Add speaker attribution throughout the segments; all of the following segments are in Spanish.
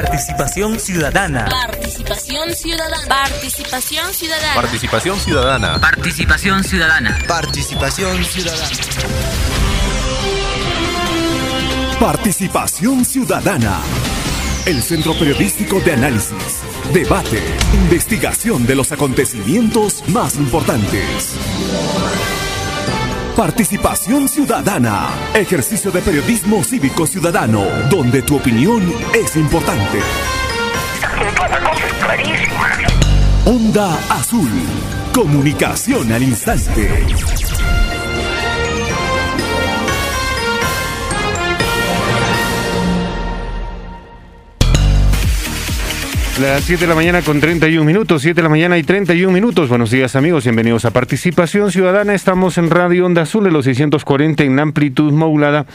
Speaker 1: Participación ciudadana.
Speaker 2: Participación ciudadana. Participación ciudadana.
Speaker 3: Participación ciudadana.
Speaker 4: Participación ciudadana.
Speaker 5: Participación ciudadana.
Speaker 6: Participación ciudadana. El centro periodístico de análisis, debate, investigación de los acontecimientos más importantes. Participación ciudadana. Ejercicio de periodismo cívico ciudadano, donde tu opinión es importante. Onda Azul. Comunicación al instante.
Speaker 7: Las 7 de la mañana con 31 minutos, 7 de la mañana y 31 minutos. Buenos días amigos, bienvenidos a Participación Ciudadana. Estamos en Radio Onda Azul de los 640 en amplitud modulada,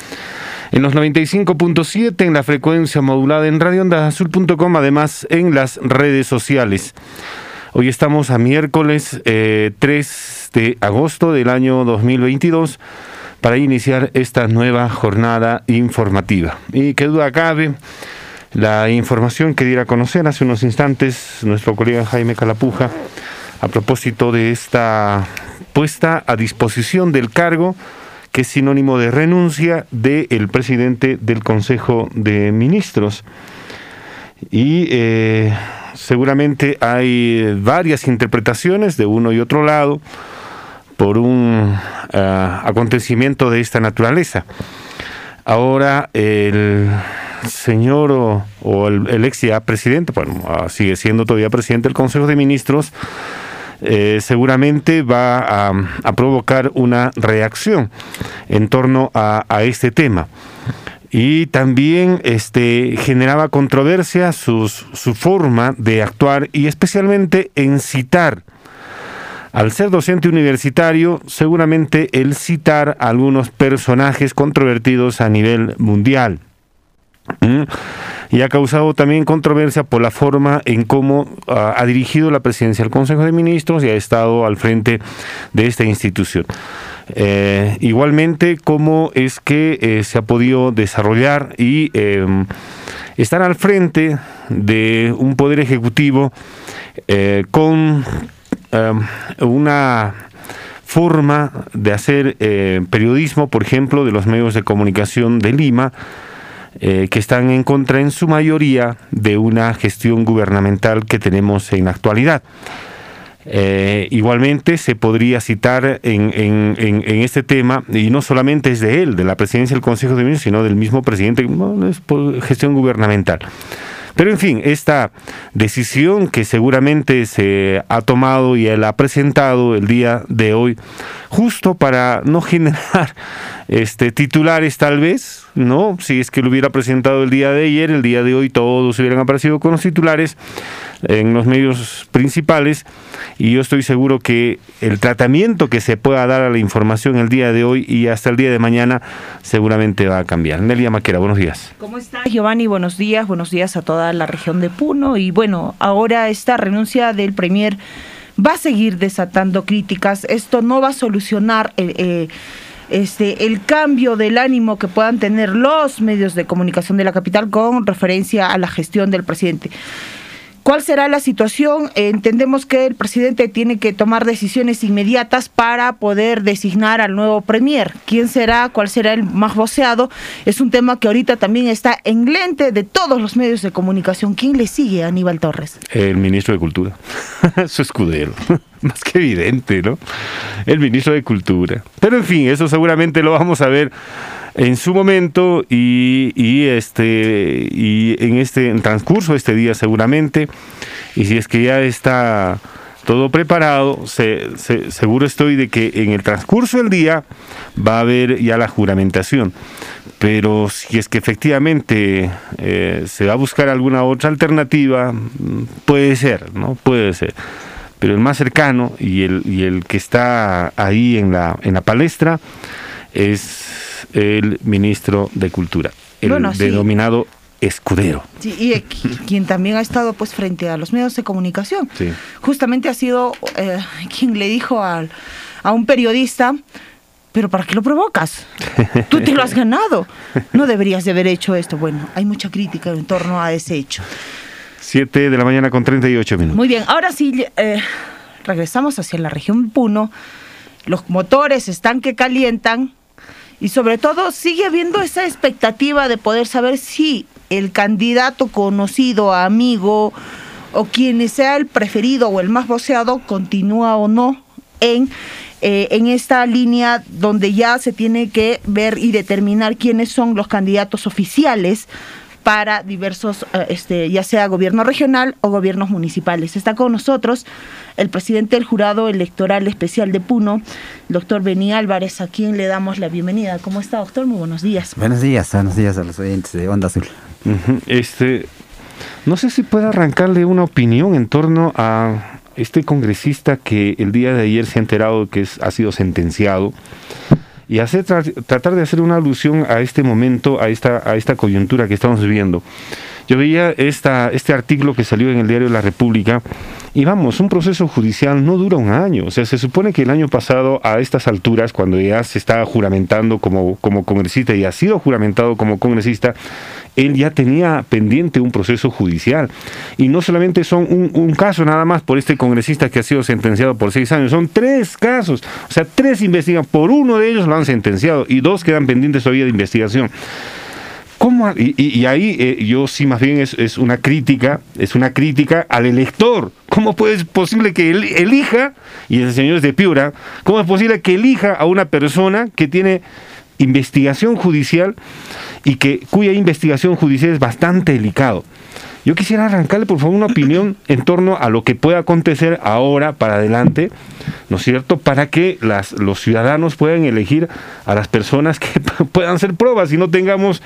Speaker 7: en los 95.7 en la frecuencia modulada en radioondazul.com, además en las redes sociales. Hoy estamos a miércoles 3 eh, de agosto del año 2022 para iniciar esta nueva jornada informativa. Y qué duda cabe la información que diera a conocer hace unos instantes nuestro colega Jaime Calapuja a propósito de esta puesta a disposición del cargo que es sinónimo de renuncia del presidente del Consejo de Ministros. Y eh, seguramente hay varias interpretaciones de uno y otro lado por un eh, acontecimiento de esta naturaleza. Ahora el señor o, el, ex ya presidente, bueno, ah, sigue siendo todavía presidente del Consejo de Ministros, eh, seguramente va a, provocar una reacción en torno a, este tema. Y también este, generaba controversia su forma de actuar y especialmente en citar. Al ser docente universitario, seguramente el citar a algunos personajes controvertidos a nivel mundial. Y ha causado también controversia por la forma en cómo ah, ha dirigido la presidencia del Consejo de Ministros y ha estado al frente de esta institución. Eh, igualmente, cómo es que eh, se ha podido desarrollar y em, estar al frente de un poder ejecutivo eh, con em, una forma de hacer periodismo, por ejemplo, de los medios de comunicación de Lima, eh, que están en contra en su mayoría de una gestión gubernamental que tenemos en la actualidad. Eh, igualmente se podría citar en, en, este tema, y no solamente es de él, de la presidencia del Consejo de Ministros, sino del mismo presidente, es gestión gubernamental. Pero en fin, esta decisión que seguramente se ha tomado y él ha presentado el día de hoy, justo para no generar este titulares tal vez, ¿no? Si es que lo hubiera presentado el día de ayer, el día de hoy todos hubieran aparecido con los titulares en los medios principales y yo estoy seguro que el tratamiento que se pueda dar a la información el día de hoy y hasta el día de mañana seguramente va a cambiar. Nelia Maquera, buenos días.
Speaker 8: ¿Cómo está Giovanni? Buenos días, buenos días a toda la región de Puno y bueno, ahora esta renuncia del Premier va a seguir desatando críticas, esto no va a solucionar... Eh, eh, este, el cambio del ánimo que puedan tener los medios de comunicación de la capital con referencia a la gestión del presidente. ¿Cuál será la situación? Entendemos que el presidente tiene que tomar decisiones inmediatas para poder designar al nuevo premier. ¿Quién será? ¿Cuál será el más voceado? Es un tema que ahorita también está en lente de todos los medios de comunicación. ¿Quién le sigue a Aníbal Torres?
Speaker 7: El ministro de Cultura, su escudero. Más que evidente, ¿no? El ministro de Cultura. Pero en fin, eso seguramente lo vamos a ver en su momento y, este y en este transcurso de este día seguramente. Y si es que ya está todo preparado se, seguro estoy de que en el transcurso del día va a haber ya la juramentación. Pero si es que efectivamente eh, se va a buscar alguna otra alternativa puede ser no puede ser. Pero el más cercano y el, y el que está ahí en la, en la palestra es el ministro de Cultura, el denominado escudero.
Speaker 8: Sí, y quien también ha estado pues frente a los medios de comunicación. Justamente ha sido eh, quien le dijo a un periodista pero ¿para qué lo provocas? Tú te lo has ganado. No deberías de haber hecho esto. Bueno, hay mucha crítica en torno a ese hecho.
Speaker 7: 7 de la mañana con 38 minutos.
Speaker 8: Muy bien, ahora sí, eh, regresamos hacia la región Puno. Los motores están que calientan y sobre todo sigue habiendo esa expectativa de poder saber si el candidato conocido, amigo o quien sea el preferido o el más voceado continúa o no en, eh, en esta línea donde ya se tiene que ver y determinar quiénes son los candidatos oficiales para diversos, eh, este, ya sea gobierno regional o gobiernos municipales. Está con nosotros el presidente del Jurado Electoral Especial de Puno, doctor Bení Álvarez, a quien le damos la bienvenida. ¿Cómo está, doctor? Muy buenos días.
Speaker 3: Buenos días, buenos días a los oyentes de Onda Azul.
Speaker 7: Este, no sé si puede arrancarle una opinión en torno a este congresista que el día de ayer se ha enterado que es, ha sido sentenciado y hacer tratar de hacer una alusión a este momento, a esta, a esta coyuntura que estamos viviendo. Yo veía esta, este artículo que salió en el diario La República y vamos, un proceso judicial no dura un año. O sea, se supone que el año pasado, a estas alturas, cuando ya se estaba juramentando como, como congresista y ha sido juramentado como congresista, él ya tenía pendiente un proceso judicial. Y no solamente son un, caso nada más por este congresista que ha sido sentenciado por seis años, son tres casos. O sea, tres investigan, por uno de ellos lo han sentenciado y dos quedan pendientes todavía de investigación. ¿Cómo? Y, ahí eh, yo sí más bien es, una crítica, es una crítica al elector. ¿Cómo puede, es posible que él elija, y ese señor es de Piura, cómo es posible que elija a una persona que tiene investigación judicial y que cuya investigación judicial es bastante delicado. Yo quisiera arrancarle, por favor, una opinión en torno a lo que puede acontecer ahora para adelante, ¿no es cierto?, para que las, los ciudadanos puedan elegir a las personas que puedan ser pruebas y no tengamos,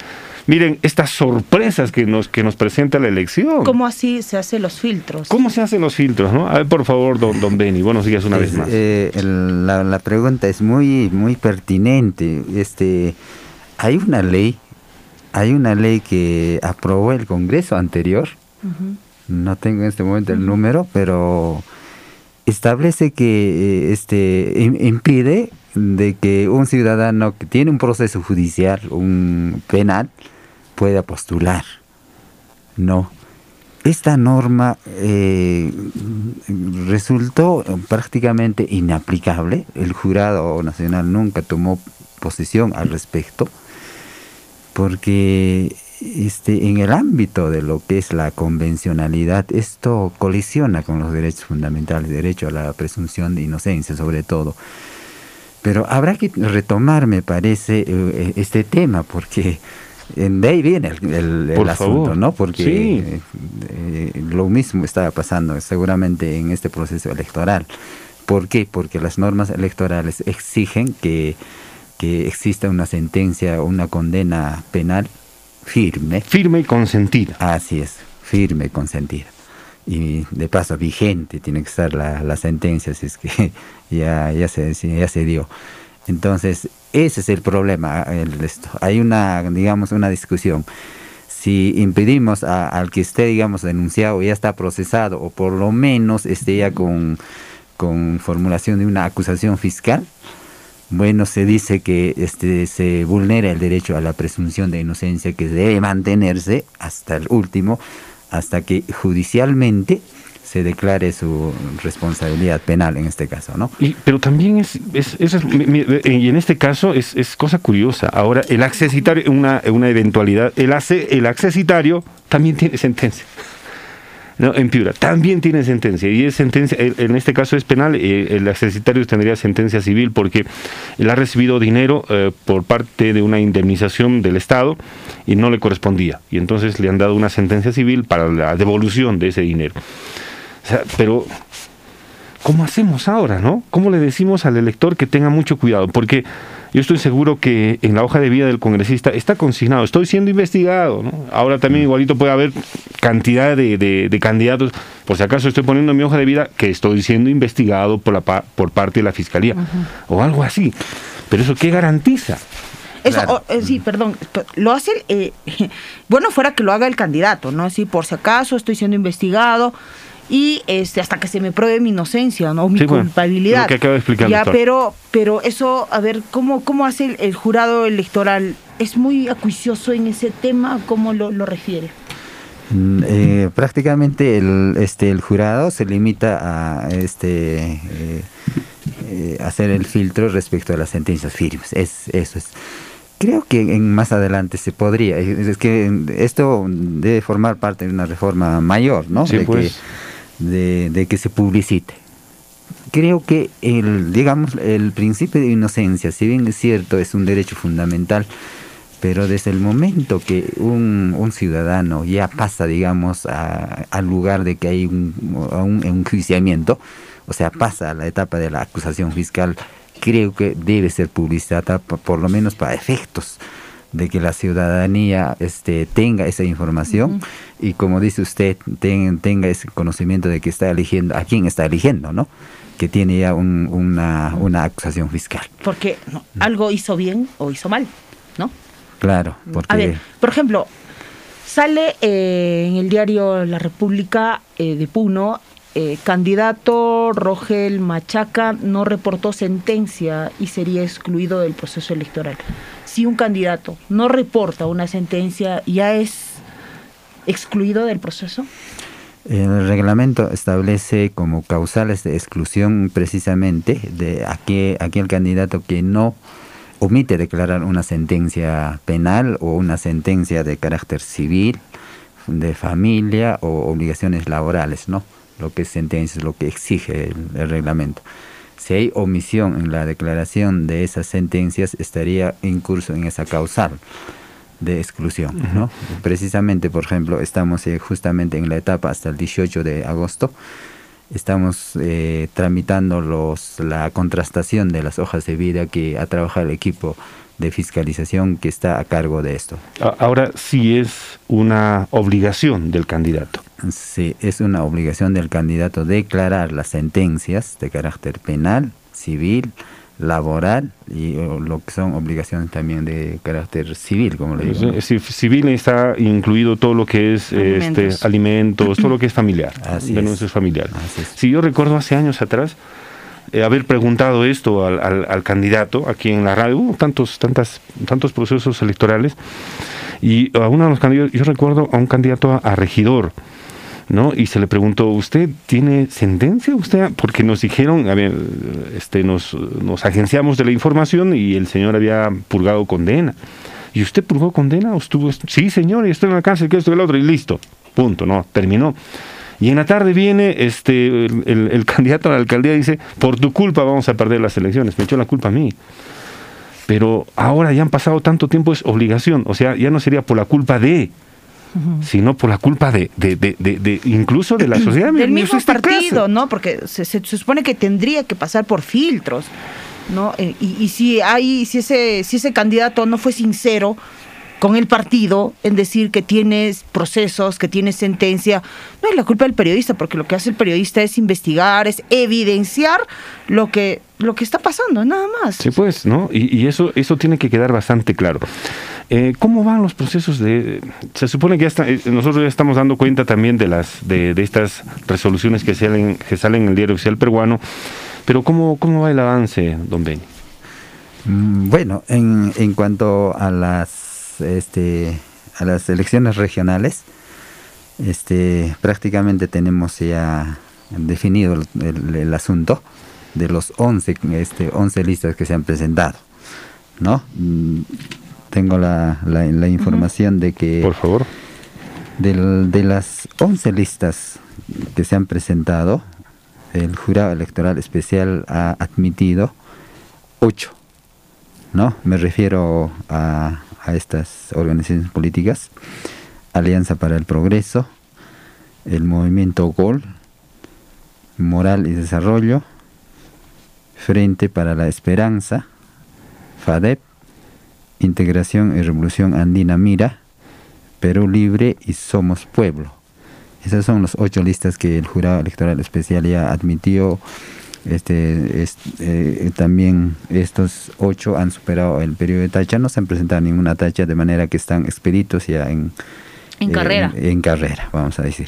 Speaker 7: miren, estas sorpresas que nos, que nos presenta la elección.
Speaker 8: ¿Cómo así se hacen los filtros?
Speaker 7: ¿Cómo se hacen los filtros, no? A ver, por favor, don, don Benny, buenos días una vez más.
Speaker 3: Eh, la, la pregunta es muy, muy pertinente. Este, hay una ley hay una ley que aprobó el Congreso anterior, no tengo en este momento el número, pero establece que eh, este impide de que un ciudadano que tiene un proceso judicial, un penal, pueda postular. No. Esta norma eh, resultó prácticamente inaplicable. El jurado nacional nunca tomó posición al respecto porque este, en el ámbito de lo que es la convencionalidad, esto colisiona con los derechos fundamentales, derecho a la presunción de inocencia sobre todo. Pero habrá que retomar, me parece, eh, este tema, porque de ahí viene el, asunto, ¿no? Porque eh, lo mismo estaba pasando seguramente en este proceso electoral. ¿Por qué? Porque las normas electorales exigen que que exista una sentencia o una condena penal firme.
Speaker 7: Firme y consentida.
Speaker 3: Así es, firme y consentida. Y de paso vigente tiene que estar la, sentencia, si es que ya, ya, se, ya se dio. Entonces, ese es el problema. El, esto. Hay una, digamos, una discusión. Si impedimos al que esté, digamos, denunciado, ya está procesado, o por lo menos esté ya con, con formulación de una acusación fiscal, bueno, se dice que este, se vulnera el derecho a la presunción de inocencia que debe mantenerse hasta el último, hasta que judicialmente se declare su responsabilidad penal en este caso, ¿no?
Speaker 7: Y, pero también es, es, y en este caso es, es, cosa curiosa. Ahora, el accesitario, una, una eventualidad, el, el accesitario también tiene sentencia no, en Piura. También tiene sentencia y es sentencia, en este caso es penal, eh, el accesitario tendría sentencia civil porque él ha recibido dinero eh, por parte de una indemnización del Estado y no le correspondía. Y entonces le han dado una sentencia civil para la devolución de ese dinero. Pero ¿cómo hacemos ahora, no? ¿Cómo le decimos al elector que tenga mucho cuidado? Porque yo estoy seguro que en la hoja de vida del congresista está consignado, estoy siendo investigado. ¿no? Ahora también igualito puede haber cantidad de, candidatos, por si acaso estoy poniendo en mi hoja de vida que estoy siendo investigado por, la, por parte de la fiscalía, o algo así. Pero eso, ¿qué garantiza?
Speaker 8: Eso, eh, sí, perdón, lo hace, eh, bueno, fuera que lo haga el candidato, ¿no? Así, por si acaso estoy siendo investigado, y este hasta que se me pruebe mi inocencia no o mi
Speaker 7: Sí, bueno,
Speaker 8: culpabilidad
Speaker 7: lo que acaba de explicar
Speaker 8: ya
Speaker 7: doctor.
Speaker 8: pero pero eso a ver cómo cómo hace el, el jurado electoral es muy acuicioso en ese tema cómo lo, lo refiere
Speaker 3: Mm, eh, prácticamente el, este, el jurado se limita a este, eh, eh, hacer el filtro respecto a las sentencias firmes. Es, eso es. Creo que en, más adelante se podría. Es, es que esto debe formar parte de una reforma mayor, ¿no?
Speaker 7: Sí,
Speaker 3: de,
Speaker 7: pues.
Speaker 3: que, de, que se publicite. Creo que el, digamos, el principio de inocencia, si bien es cierto, es un derecho fundamental, pero desde el momento que un, un ciudadano ya pasa, digamos, al lugar de que hay un, un enjuiciamiento, o sea, pasa a la etapa de la acusación fiscal, creo que debe ser publicitada, por lo menos para efectos de que la ciudadanía este, tenga esa información y como dice usted, ten- tenga ese conocimiento de que está eligiendo, a quién está eligiendo, ¿no? Que tiene ya un- una, una acusación fiscal.
Speaker 8: porque no, algo hizo bien o hizo mal no
Speaker 3: Claro, porque...
Speaker 8: A ver, por ejemplo, sale eh, en el diario La República eh, de Puno, eh, candidato Rogel Machaca no reportó sentencia y sería excluido del proceso electoral. Si un candidato no reporta una sentencia, ¿ya es excluido del proceso?
Speaker 3: El reglamento establece como causales de exclusión precisamente de aquel, aquel candidato que no omite declarar una sentencia penal o una sentencia de carácter civil, de familia o obligaciones laborales, ¿no? Lo que es sentencia lo que exige el, el reglamento. Si hay omisión en la declaración de esas sentencias, estaría incurso en esa causal de exclusión, ¿no? Precisamente, por ejemplo, estamos eh, justamente en la etapa hasta el 18 de agosto, estamos eh, tramitando los, la contrastación de las hojas de vida que ha trabajado el equipo de fiscalización que está a cargo de esto.
Speaker 7: Ahora sí es una obligación del candidato.
Speaker 3: Sí, es una obligación del candidato declarar las sentencias de carácter penal, civil, laboral y lo que son obligaciones también de carácter civil, como le digo.
Speaker 7: civil está incluido todo lo que es
Speaker 8: Alimentos.
Speaker 7: este, alimentos, todo lo que es familiar,
Speaker 3: Así
Speaker 7: denuncias familiares. Si yo recuerdo hace años atrás eh, haber preguntado esto al, al- al candidato aquí en la radio, hubo tantos, tantas, tantos procesos electorales, y a uno de los candidatos, yo recuerdo a un candidato a, a regidor, ¿no? Y se le preguntó, ¿usted tiene sentencia? ¿Usted? Porque nos dijeron, a ver, este, nos, nos agenciamos de la información y el señor había purgado condena. ¿Y usted purgó condena? ¿O? Sí, señor, y estoy en la cárcel, que esto y el otro, y listo. Punto, no, terminó. Y en la tarde viene este el, el- el candidato a la alcaldía dice, por tu culpa vamos a perder las elecciones. Me echó la culpa a mí. Pero ahora ya han pasado tanto tiempo, es obligación. O sea, ya no sería por la culpa de, sino por la culpa de, de, de, incluso de la sociedad.
Speaker 8: Del mismo
Speaker 7: este
Speaker 8: partido. ¿no? Porque se, se- se supone que tendría que pasar por filtros, ¿no? Eh, y, y si hay, si ese, si ese candidato no fue sincero con el partido en decir que tiene procesos, que tiene sentencia, no es la culpa del periodista, porque lo que hace el periodista es investigar, es evidenciar lo que, lo que está pasando, nada más.
Speaker 7: Sí, pues, ¿no? Y, y eso, eso tiene que quedar bastante claro. Eh, ¿Cómo van los procesos de...? Se supone que ya está, eh, nosotros ya estamos dando cuenta también de las de, de estas resoluciones que salen, que salen en el diario oficial peruano, pero ¿cómo, cómo va el avance, don Beni?
Speaker 3: Mm, Bueno, en, en cuanto a las este a las elecciones regionales, este prácticamente tenemos ya definido el, el- el asunto de los 11 este 11 listas que se han presentado, ¿no? Mm, Tengo la, la, la información de que
Speaker 7: Por favor.
Speaker 3: de las 11 listas que se han presentado, el jurado electoral especial ha admitido 8. ¿No? Me refiero a, a estas organizaciones políticas. Alianza para el Progreso, el Movimiento GOL, Moral y Desarrollo, Frente para la Esperanza, FADEP, Integración y Revolución Andina Mira, Perú Libre y Somos Pueblo. Esas son las ocho listas que el jurado electoral especial ya admitió. Este, es- eh, también estos ocho han superado el periodo de tacha, no se han presentado ninguna tacha, de manera que están expeditos ya en,
Speaker 8: En
Speaker 3: eh,
Speaker 8: carrera.
Speaker 3: En, en carrera, vamos a decir.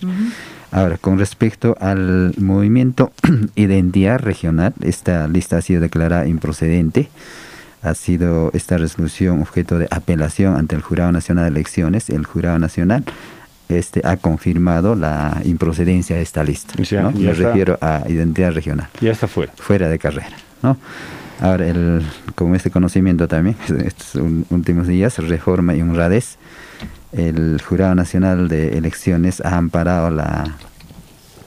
Speaker 3: Ahora, con respecto al movimiento Identidad Regional, esta lista ha sido declarada improcedente. Ha sido esta resolución objeto de apelación ante el Jurado Nacional de Elecciones. El Jurado Nacional este, ha confirmado la improcedencia de esta lista. ¿no? Me refiero a Identidad Regional.
Speaker 7: Ya está fuera.
Speaker 3: Fuera de carrera. ¿no? Ahora, el, con este conocimiento también, estos últimos días, Reforma y Honradez, el Jurado Nacional de Elecciones ha amparado la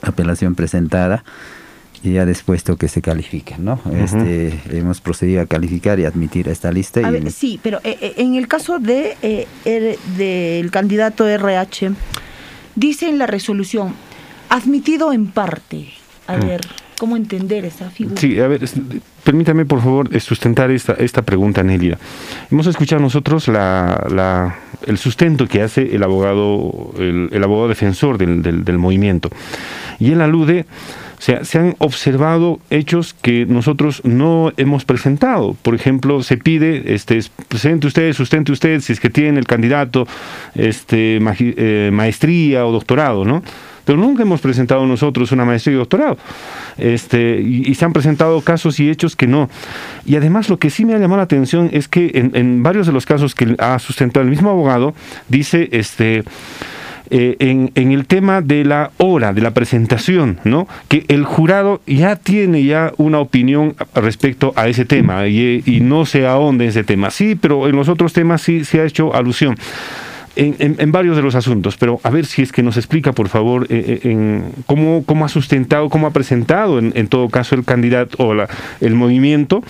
Speaker 3: apelación presentada y ha dispuesto que se califique, ¿no? este, hemos procedido a calificar y admitir esta lista.
Speaker 8: y sí, pero eh, eh, en el caso de eh, del candidato RH, dice en la resolución, admitido en parte. A mm. ver, ¿cómo entender esa figura?
Speaker 7: Sí, a ver, permítame por favor sustentar esta, esta pregunta, Nélida. Hemos escuchado nosotros la, la, el sustento que hace el abogado, el, abogado defensor del, del, movimiento. Y él alude sea, se han observado hechos que nosotros no hemos presentado. Por ejemplo, se pide, este, presente usted, sustente usted, si es que tiene el candidato este, eh, maestría o doctorado, ¿no? pero nunca hemos presentado nosotros una maestría y doctorado. Este, y, se han presentado casos y hechos que no. Y además lo que sí me ha llamado la atención es que en, varios de los casos que ha sustentado el mismo abogado, dice, este, eh, en, en, el tema de la hora, de la presentación, ¿no? Que el jurado ya tiene ya una opinión respecto a ese tema y, no se ahonde en ese tema. Sí, pero en los otros temas sí se ha hecho alusión en, varios de los asuntos, pero a ver si es que nos explica, por favor, eh, eh, en cómo, cómo ha sustentado, cómo ha presentado en, todo caso el candidato o la, el movimiento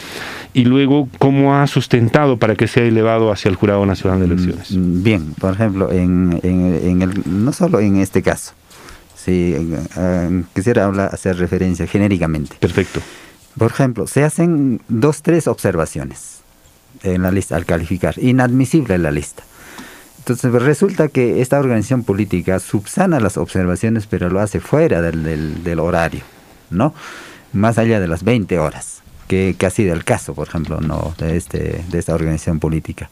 Speaker 7: y luego cómo ha sustentado para que sea elevado hacia el Jurado Nacional de Elecciones.
Speaker 3: Mm, bien, por ejemplo, en, en, el, no solo en este caso, si eh, quisiera hablar, hacer referencia genéricamente.
Speaker 7: Perfecto.
Speaker 3: Por ejemplo, se hacen dos, tres observaciones en la lista al calificar, inadmisible la lista entonces resulta que esta organización política subsana las observaciones, pero lo hace fuera del, del, horario, ¿no? Más allá de las 20 horas, que, que, ha sido el caso, por ejemplo, ¿no? de, este, de esta organización política.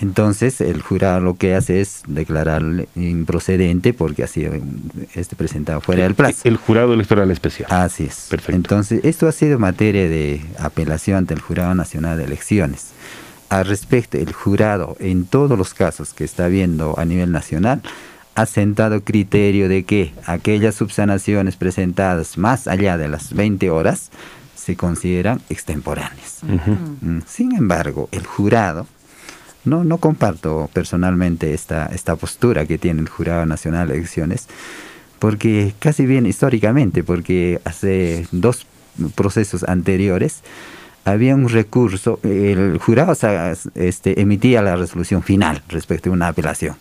Speaker 3: Entonces el jurado lo que hace es declarar improcedente porque ha sido este presentado fuera del plazo.
Speaker 7: El jurado electoral especial.
Speaker 3: Así es. Perfecto. Entonces esto ha sido materia de apelación ante el Jurado Nacional de Elecciones al respecto, el jurado, en todos los casos que está viendo a nivel nacional, ha sentado criterio de que aquellas subsanaciones presentadas más allá de las 20 horas se consideran extemporáneas. Mm, sin embargo, el jurado, no, no comparto personalmente esta, esta postura que tiene el Jurado Nacional de Elecciones, porque casi bien históricamente, porque hace dos procesos anteriores, había un recurso, el jurado este, emitía la resolución final respecto a una apelación.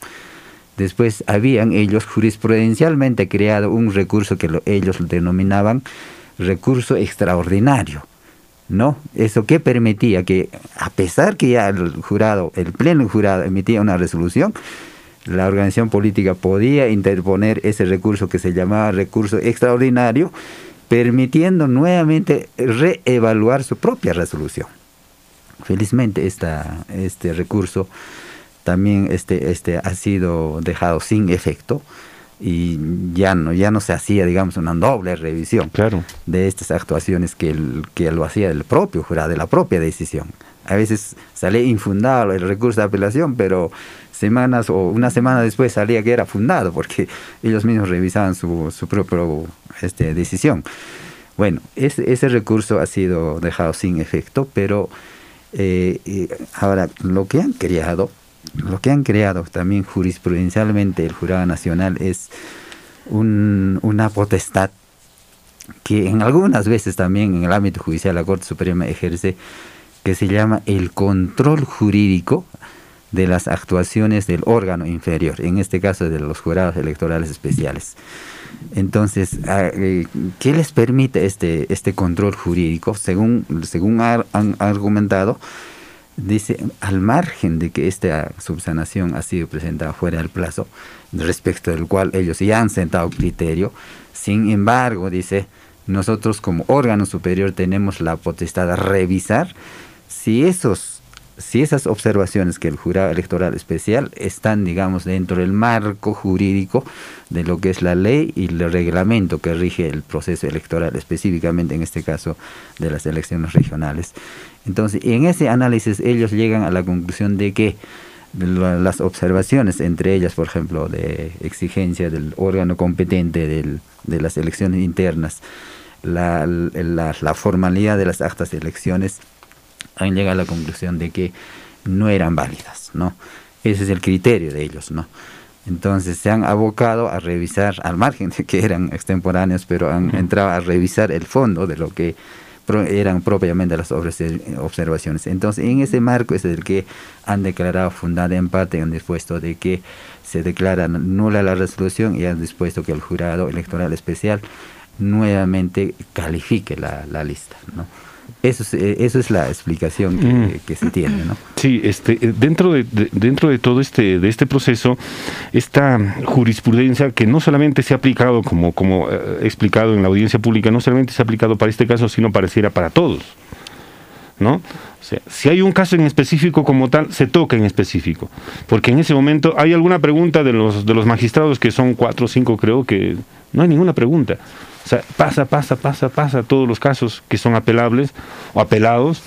Speaker 3: Después habían ellos jurisprudencialmente creado un recurso que ellos denominaban recurso extraordinario. ¿No? Eso que permitía que, a pesar que ya el jurado, el pleno jurado emitía una resolución, la organización política podía interponer ese recurso que se llamaba recurso extraordinario permitiendo nuevamente reevaluar su propia resolución. Felizmente esta, este recurso también este, este ha sido dejado sin efecto y ya no, ya no se hacía, digamos, una doble revisión
Speaker 7: claro.
Speaker 3: de estas actuaciones que, el, que lo hacía el propio jurado, de la propia decisión. A veces sale infundado el recurso de apelación, pero semanas o una semana después salía que era fundado porque ellos mismos revisaban su, su propia este, decisión. Bueno, ese, ese recurso ha sido dejado sin efecto, pero eh, ahora lo que han creado, lo que han creado también jurisprudencialmente el Jurado Nacional es un, una potestad que en algunas veces también en el ámbito judicial la Corte Suprema ejerce, que se llama el control jurídico de las actuaciones del órgano inferior, en este caso de los jurados electorales especiales. Entonces, ah, eh, ¿qué les permite este, este control jurídico? Según, según han argumentado, dice, al margen de que esta subsanación ha sido presentada fuera del plazo, respecto del cual ellos ya han sentado criterio, sin embargo, dice, nosotros como órgano superior tenemos la potestad de revisar si esos si esas observaciones que el jurado electoral especial están, digamos, dentro del marco jurídico de lo que es la ley y el reglamento que rige el proceso electoral, específicamente en este caso de las elecciones regionales. Entonces, en ese análisis ellos llegan a la conclusión de que las observaciones, entre ellas, por ejemplo, de exigencia del órgano competente del, de las elecciones internas, la, formalidad de las actas de elecciones, han llegado a la conclusión de que no eran válidas, ¿no? Ese es el criterio de ellos, ¿no? Entonces se han abocado a revisar, al margen de que eran extemporáneos, pero han entrado a revisar el fondo de lo que eran propiamente las observaciones. Entonces, en ese marco es el que han declarado fundada en parte, han dispuesto de que se declara nula la resolución y han dispuesto que el jurado electoral especial nuevamente califique la, la lista. ¿no? Eso es, eh, eso es la explicación que, mm. se tiene, ¿no?
Speaker 7: Sí, este, eh, dentro de, dentro de todo este de este proceso, esta jurisprudencia que no solamente se ha aplicado como como eh, explicado en la audiencia pública, no solamente se ha aplicado para este caso, sino pareciera para todos, ¿no? O sea, si hay un caso en específico como tal, se toca en específico, porque en ese momento hay alguna pregunta de los de los magistrados que son cuatro o cinco, creo que no hay ninguna pregunta. O sea, pasa, pasa, pasa, pasa todos los casos que son apelables o apelados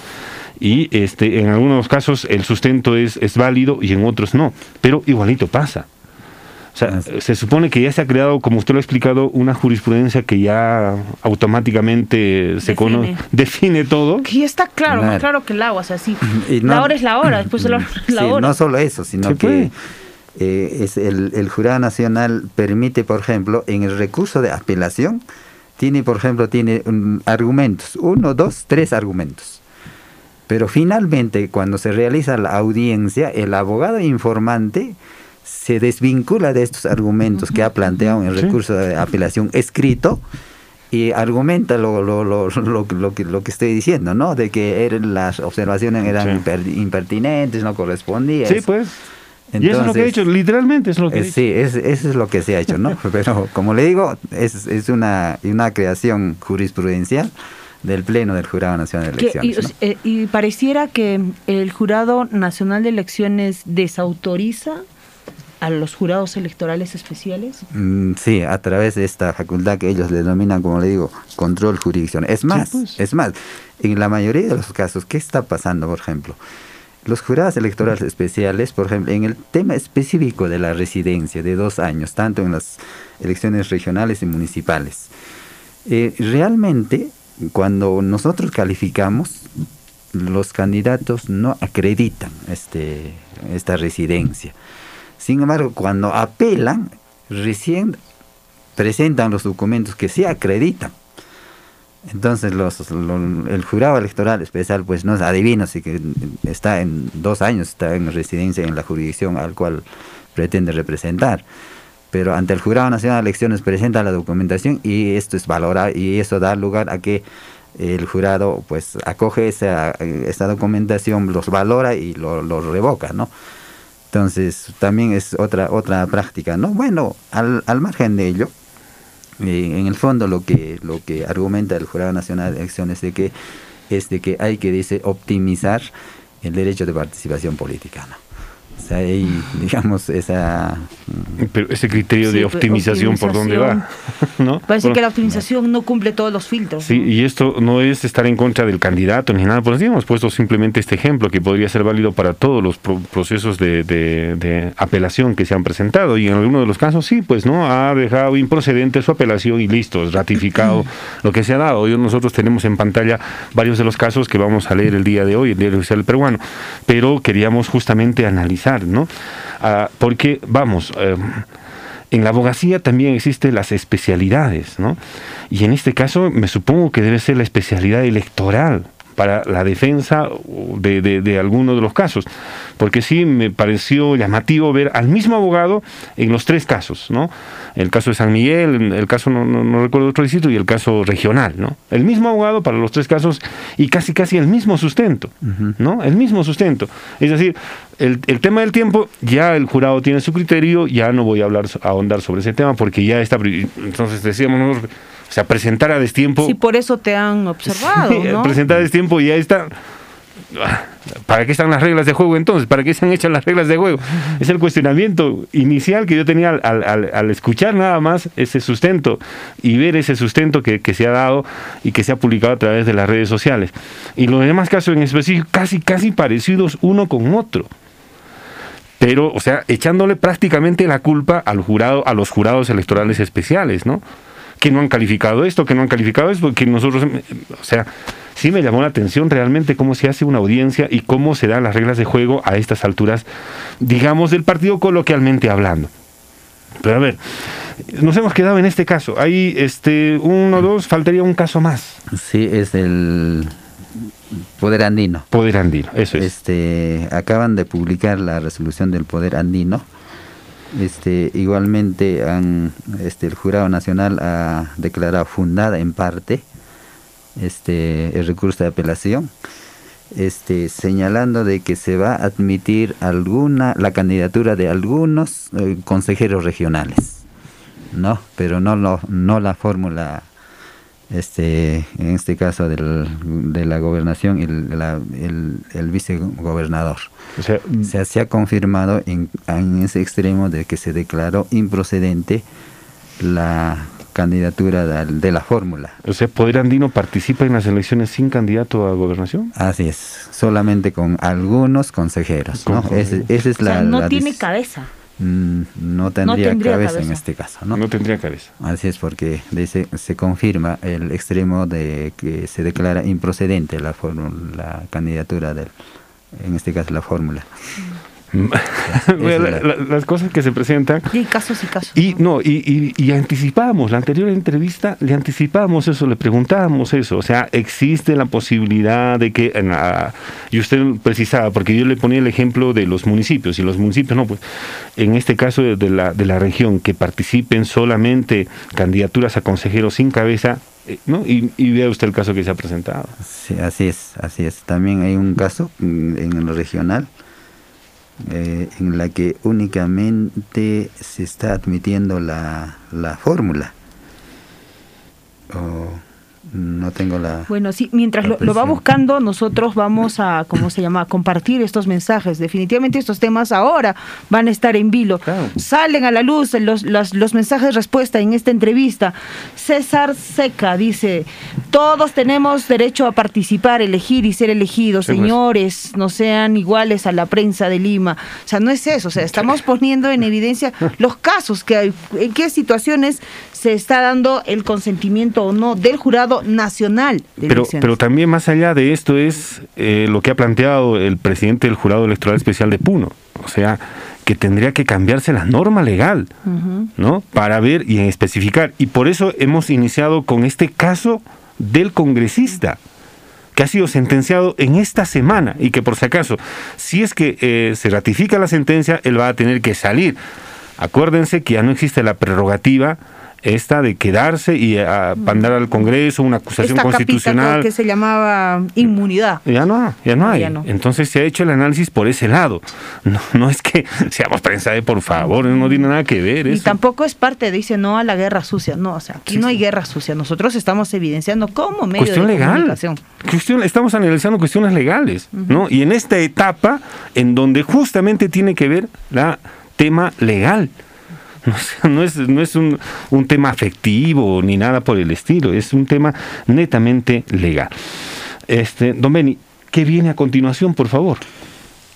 Speaker 7: y este, en algunos casos el sustento es, es válido y en otros no, pero igualito pasa. O sea, se supone que ya se ha creado, como usted lo ha explicado, una jurisprudencia que ya automáticamente se conoce, define todo.
Speaker 8: Que ya está claro, más claro que el agua, o sea, sí. la hora es la hora, después la hora es la hora.
Speaker 3: No solo eso, sino que eh, es el, el Jurado Nacional permite, por ejemplo, en el recurso de apelación, tiene, por ejemplo, tiene argumentos, uno, dos, tres argumentos. Pero finalmente, cuando se realiza la audiencia, el abogado informante se desvincula de estos argumentos que ha planteado en el recurso de apelación escrito y argumenta lo, lo, lo, lo, que, lo que estoy diciendo, ¿no? De que las observaciones eran impertinentes, no correspondían.
Speaker 7: Sí, pues y eso es lo que ha hecho, literalmente es lo que
Speaker 3: Sí, eso es lo que se ha hecho, ¿no? Pero como le digo, es, es una, una creación jurisprudencial del Pleno del Jurado Nacional de Elecciones.
Speaker 8: y, eh, y, pareciera que el Jurado Nacional de Elecciones desautoriza a los jurados electorales especiales?
Speaker 3: Mm, sí, a través de esta facultad que ellos le denominan, como le digo, control jurisdiccional. Es más, pues. es más, en la mayoría de los casos, ¿qué está pasando, por ejemplo? Los jurados electorales especiales, por ejemplo, en el tema específico de la residencia de dos años, tanto en las elecciones regionales y municipales, eh, realmente cuando nosotros calificamos, los candidatos no acreditan este, esta residencia. Sin embargo, cuando apelan, recién presentan los documentos que sí acreditan. Entonces los, el jurado electoral especial pues no adivina si que está en dos años, está en residencia en la jurisdicción al cual pretende representar. Pero ante el Jurado Nacional de Elecciones presenta la documentación y esto es valorado y eso da lugar a que el jurado pues acoge esa, esa documentación, los valora y lo, lo revoca, ¿no? Entonces también es otra, otra práctica, ¿no? Bueno, al, al margen de ello, en el fondo lo que lo que argumenta el Jurado Nacional de Elecciones de que es de que hay que dice optimizar el derecho de participación política. Sea, hay, digamos, esa...
Speaker 7: Mm, Pero ese criterio de optimización, ¿por dónde va?
Speaker 8: ¿No? Parece que la optimización no cumple todos los filtros.
Speaker 7: Sí, y esto no es estar en contra del candidato ni nada, por eso hemos puesto simplemente este ejemplo que podría ser válido para todos los procesos de, de, apelación que se han presentado. Y en alguno de los casos sí, pues no, ha dejado improcedente su apelación y listo, es ratificado lo que se ha dado. Hoy nosotros tenemos en pantalla varios de los casos que vamos a leer el día de hoy, el Diario Oficial Peruano, pero queríamos justamente analizar ¿no? Ah, porque, vamos, eh, en la abogacía también existen las especialidades, ¿no? Y en este caso me supongo que debe ser la especialidad electoral, para la defensa de, de, alguno de los casos. Porque sí me pareció llamativo ver al mismo abogado en los tres casos, ¿no? El caso de San Miguel, el caso no, no, recuerdo otro distrito y el caso regional, ¿no? El mismo abogado para los tres casos y casi casi el mismo sustento, ¿no? El mismo sustento. Es decir, el, el, tema del tiempo, ya el jurado tiene su criterio, ya no voy a hablar a ahondar sobre ese tema porque ya está. Entonces decíamos o sea, presentar a destiempo.
Speaker 8: Sí, por eso te han observado. ¿no?
Speaker 7: presentar a destiempo ya está. ¿para qué están las reglas de juego entonces? ¿Para qué se han hecho las reglas de juego? Es el cuestionamiento inicial que yo tenía al, al, al escuchar nada más ese sustento y ver ese sustento que, que, se ha dado y que se ha publicado a través de las redes sociales. Y los demás casos en específico, casi, casi parecidos uno con otro pero, o sea, echándole prácticamente la culpa al jurado, a los jurados electorales especiales, ¿no? Que no han calificado esto, que no han calificado esto, que nosotros, o sea, sí me llamó la atención realmente cómo se hace una audiencia y cómo se dan las reglas de juego a estas alturas, digamos, del partido coloquialmente hablando. Pero a ver, nos hemos quedado en este caso. Hay este uno, dos, faltaría un caso más.
Speaker 3: Sí, es el Poder Andino.
Speaker 7: Poder Andino, eso es.
Speaker 3: Este, acaban de publicar la resolución del Poder Andino. Este, igualmente han, este, el Jurado Nacional ha declarado fundada en parte este, el recurso de apelación, este, señalando de que se va a admitir alguna, la candidatura de algunos eh, consejeros regionales, ¿no? Pero no, lo, no la fórmula este, en este caso del, de la gobernación, el, la, el, el vicegobernador. O sea, se, se, ha confirmado en, en, ese extremo de que se declaró improcedente la candidatura de, de la fórmula.
Speaker 7: O sea, ¿Poder Andino participa en las elecciones sin candidato a gobernación?
Speaker 3: Así es, solamente con algunos consejeros. ¿no? Esa es la,
Speaker 8: o sea, no
Speaker 3: la
Speaker 8: tiene cabeza.
Speaker 3: Mm, no tendría, no tendría cabeza, cabeza, en este caso, ¿no?
Speaker 7: No tendría cabeza.
Speaker 3: Así es, porque dice, se confirma el extremo de que se declara improcedente la, la candidatura del, en este caso la fórmula.
Speaker 7: la, la, las cosas que se presentan.
Speaker 8: Y casos y casos.
Speaker 7: Y no, y, y, y, anticipábamos, la anterior entrevista le anticipábamos eso, le preguntábamos eso. O sea, existe la posibilidad de que, en la, y usted precisaba, porque yo le ponía el ejemplo de los municipios, y los municipios no, pues en este caso de la, de la región, que participen solamente candidaturas a consejeros sin cabeza, ¿no? Y, y, vea usted el caso que se ha presentado.
Speaker 3: Sí, así es, así es. También hay un caso en lo regional eh, en la que únicamente se está admitiendo la, la fórmula. No tengo la...
Speaker 8: Bueno, sí, mientras lo, lo, va buscando, nosotros vamos a, ¿cómo se llama?, a compartir estos mensajes. Definitivamente estos temas ahora van a estar en vilo. Claro. Salen a la luz los, los, los, mensajes de respuesta en esta entrevista. César Seca dice, todos tenemos derecho a participar, elegir y ser elegidos. Sí, Señores, pues. no sean iguales a la prensa de Lima. O sea, no es eso. O sea, estamos poniendo en evidencia los casos que hay, en qué situaciones se está dando el consentimiento o no del jurado nacional. De
Speaker 7: pero, pero también más allá de esto es eh, lo que ha planteado el presidente del jurado electoral especial de Puno. O sea, que tendría que cambiarse la norma legal, uh -huh. ¿no? Para ver y especificar. Y por eso hemos iniciado con este caso del congresista que ha sido sentenciado en esta semana y que por si acaso, si es que eh, se ratifica la sentencia, él va a tener que salir. Acuérdense que ya no existe la prerrogativa esta de quedarse y a mandar al Congreso una acusación
Speaker 8: esta
Speaker 7: constitucional
Speaker 8: que se llamaba inmunidad.
Speaker 7: Ya no, ya no hay. Ya no. Entonces se ha hecho el análisis por ese lado. No, no es que seamos prensa de por favor, no tiene nada que ver.
Speaker 8: Y tampoco es parte, dice no a la guerra sucia. No, o sea, aquí sí, no hay sí. guerra sucia. Nosotros estamos evidenciando como medio
Speaker 7: Cuestión
Speaker 8: de
Speaker 7: legal.
Speaker 8: comunicación.
Speaker 7: Cuestión, estamos analizando cuestiones legales, uh -huh. ¿no? Y en esta etapa en donde justamente tiene que ver la tema legal. No es, no es un, un, tema afectivo ni nada por el estilo, es un tema netamente legal. Este, don Beni, ¿qué viene a continuación, por favor?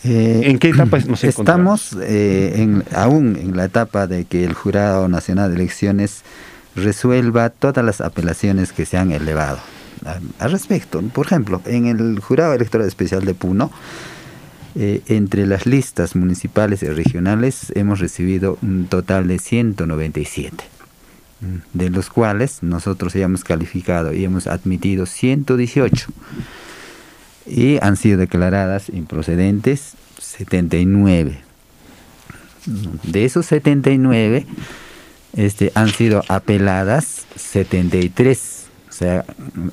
Speaker 3: Eh, ¿En qué etapa nos Estamos eh, en, aún en la etapa de que el Jurado Nacional de Elecciones resuelva todas las apelaciones que se han elevado al respecto. Por ejemplo, en el Jurado Electoral Especial de Puno, eh, entre las listas municipales y regionales hemos recibido un total de 197, de los cuales nosotros hemos calificado y hemos admitido 118 y han sido declaradas improcedentes 79. De esos 79 este, han sido apeladas 73, o sea,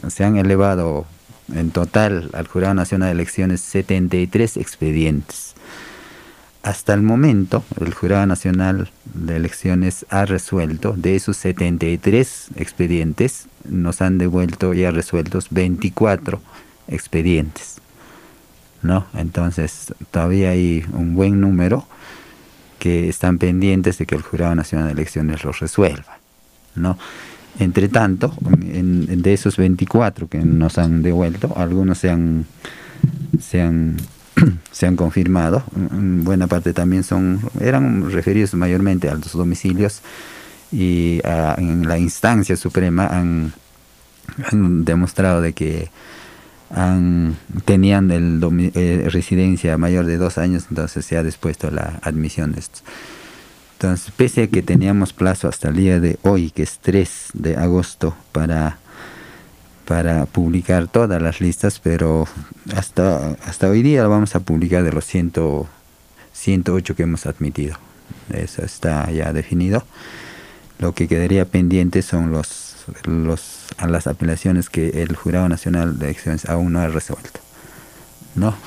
Speaker 3: se han elevado en total al Jurado Nacional de Elecciones 73 expedientes. Hasta el momento, el Jurado Nacional de Elecciones ha resuelto, de esos 73 expedientes, nos han devuelto ya resueltos 24 expedientes. ¿no? Entonces, todavía hay un buen número que están pendientes de que el Jurado Nacional de Elecciones los resuelva, ¿no? Entre tanto, en, de esos 24 que nos han devuelto, algunos se han, se han, se han confirmado, buena parte también son, eran referidos mayormente a los domicilios y en la instancia suprema han, han demostrado de que han, tenían el eh, residencia mayor de dos años, entonces se ha dispuesto la admisión de estos. Entonces, pese a que teníamos plazo hasta el día de hoy, que es 3 de agosto, para, para publicar todas las listas, pero hasta, hasta hoy día vamos a publicar de los 100, 108 que hemos admitido. Eso está ya definido. Lo que quedaría pendiente son los, los, las apelaciones que el Jurado Nacional de Elecciones aún no ha resuelto. ¿No?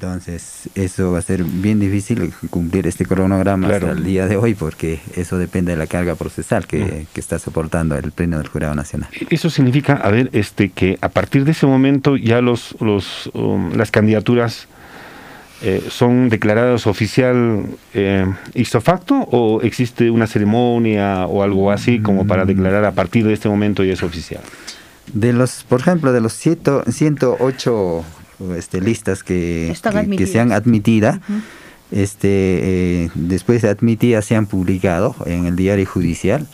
Speaker 3: Entonces, eso va a ser bien difícil cumplir este cronograma hasta el día de hoy, porque eso depende de la carga procesal que, que, está soportando el Pleno del Jurado Nacional.
Speaker 7: Eso significa, a ver, este, que a partir de ese momento ya los, los, um, las candidaturas eh, son declaradas oficial eh, facto o existe una ceremonia o algo así como para declarar a partir de este momento ya es oficial?
Speaker 3: De los, por ejemplo, de los 108 este, listas que, que, se han admitido, este, eh, después de admitidas se han publicado en el diario judicial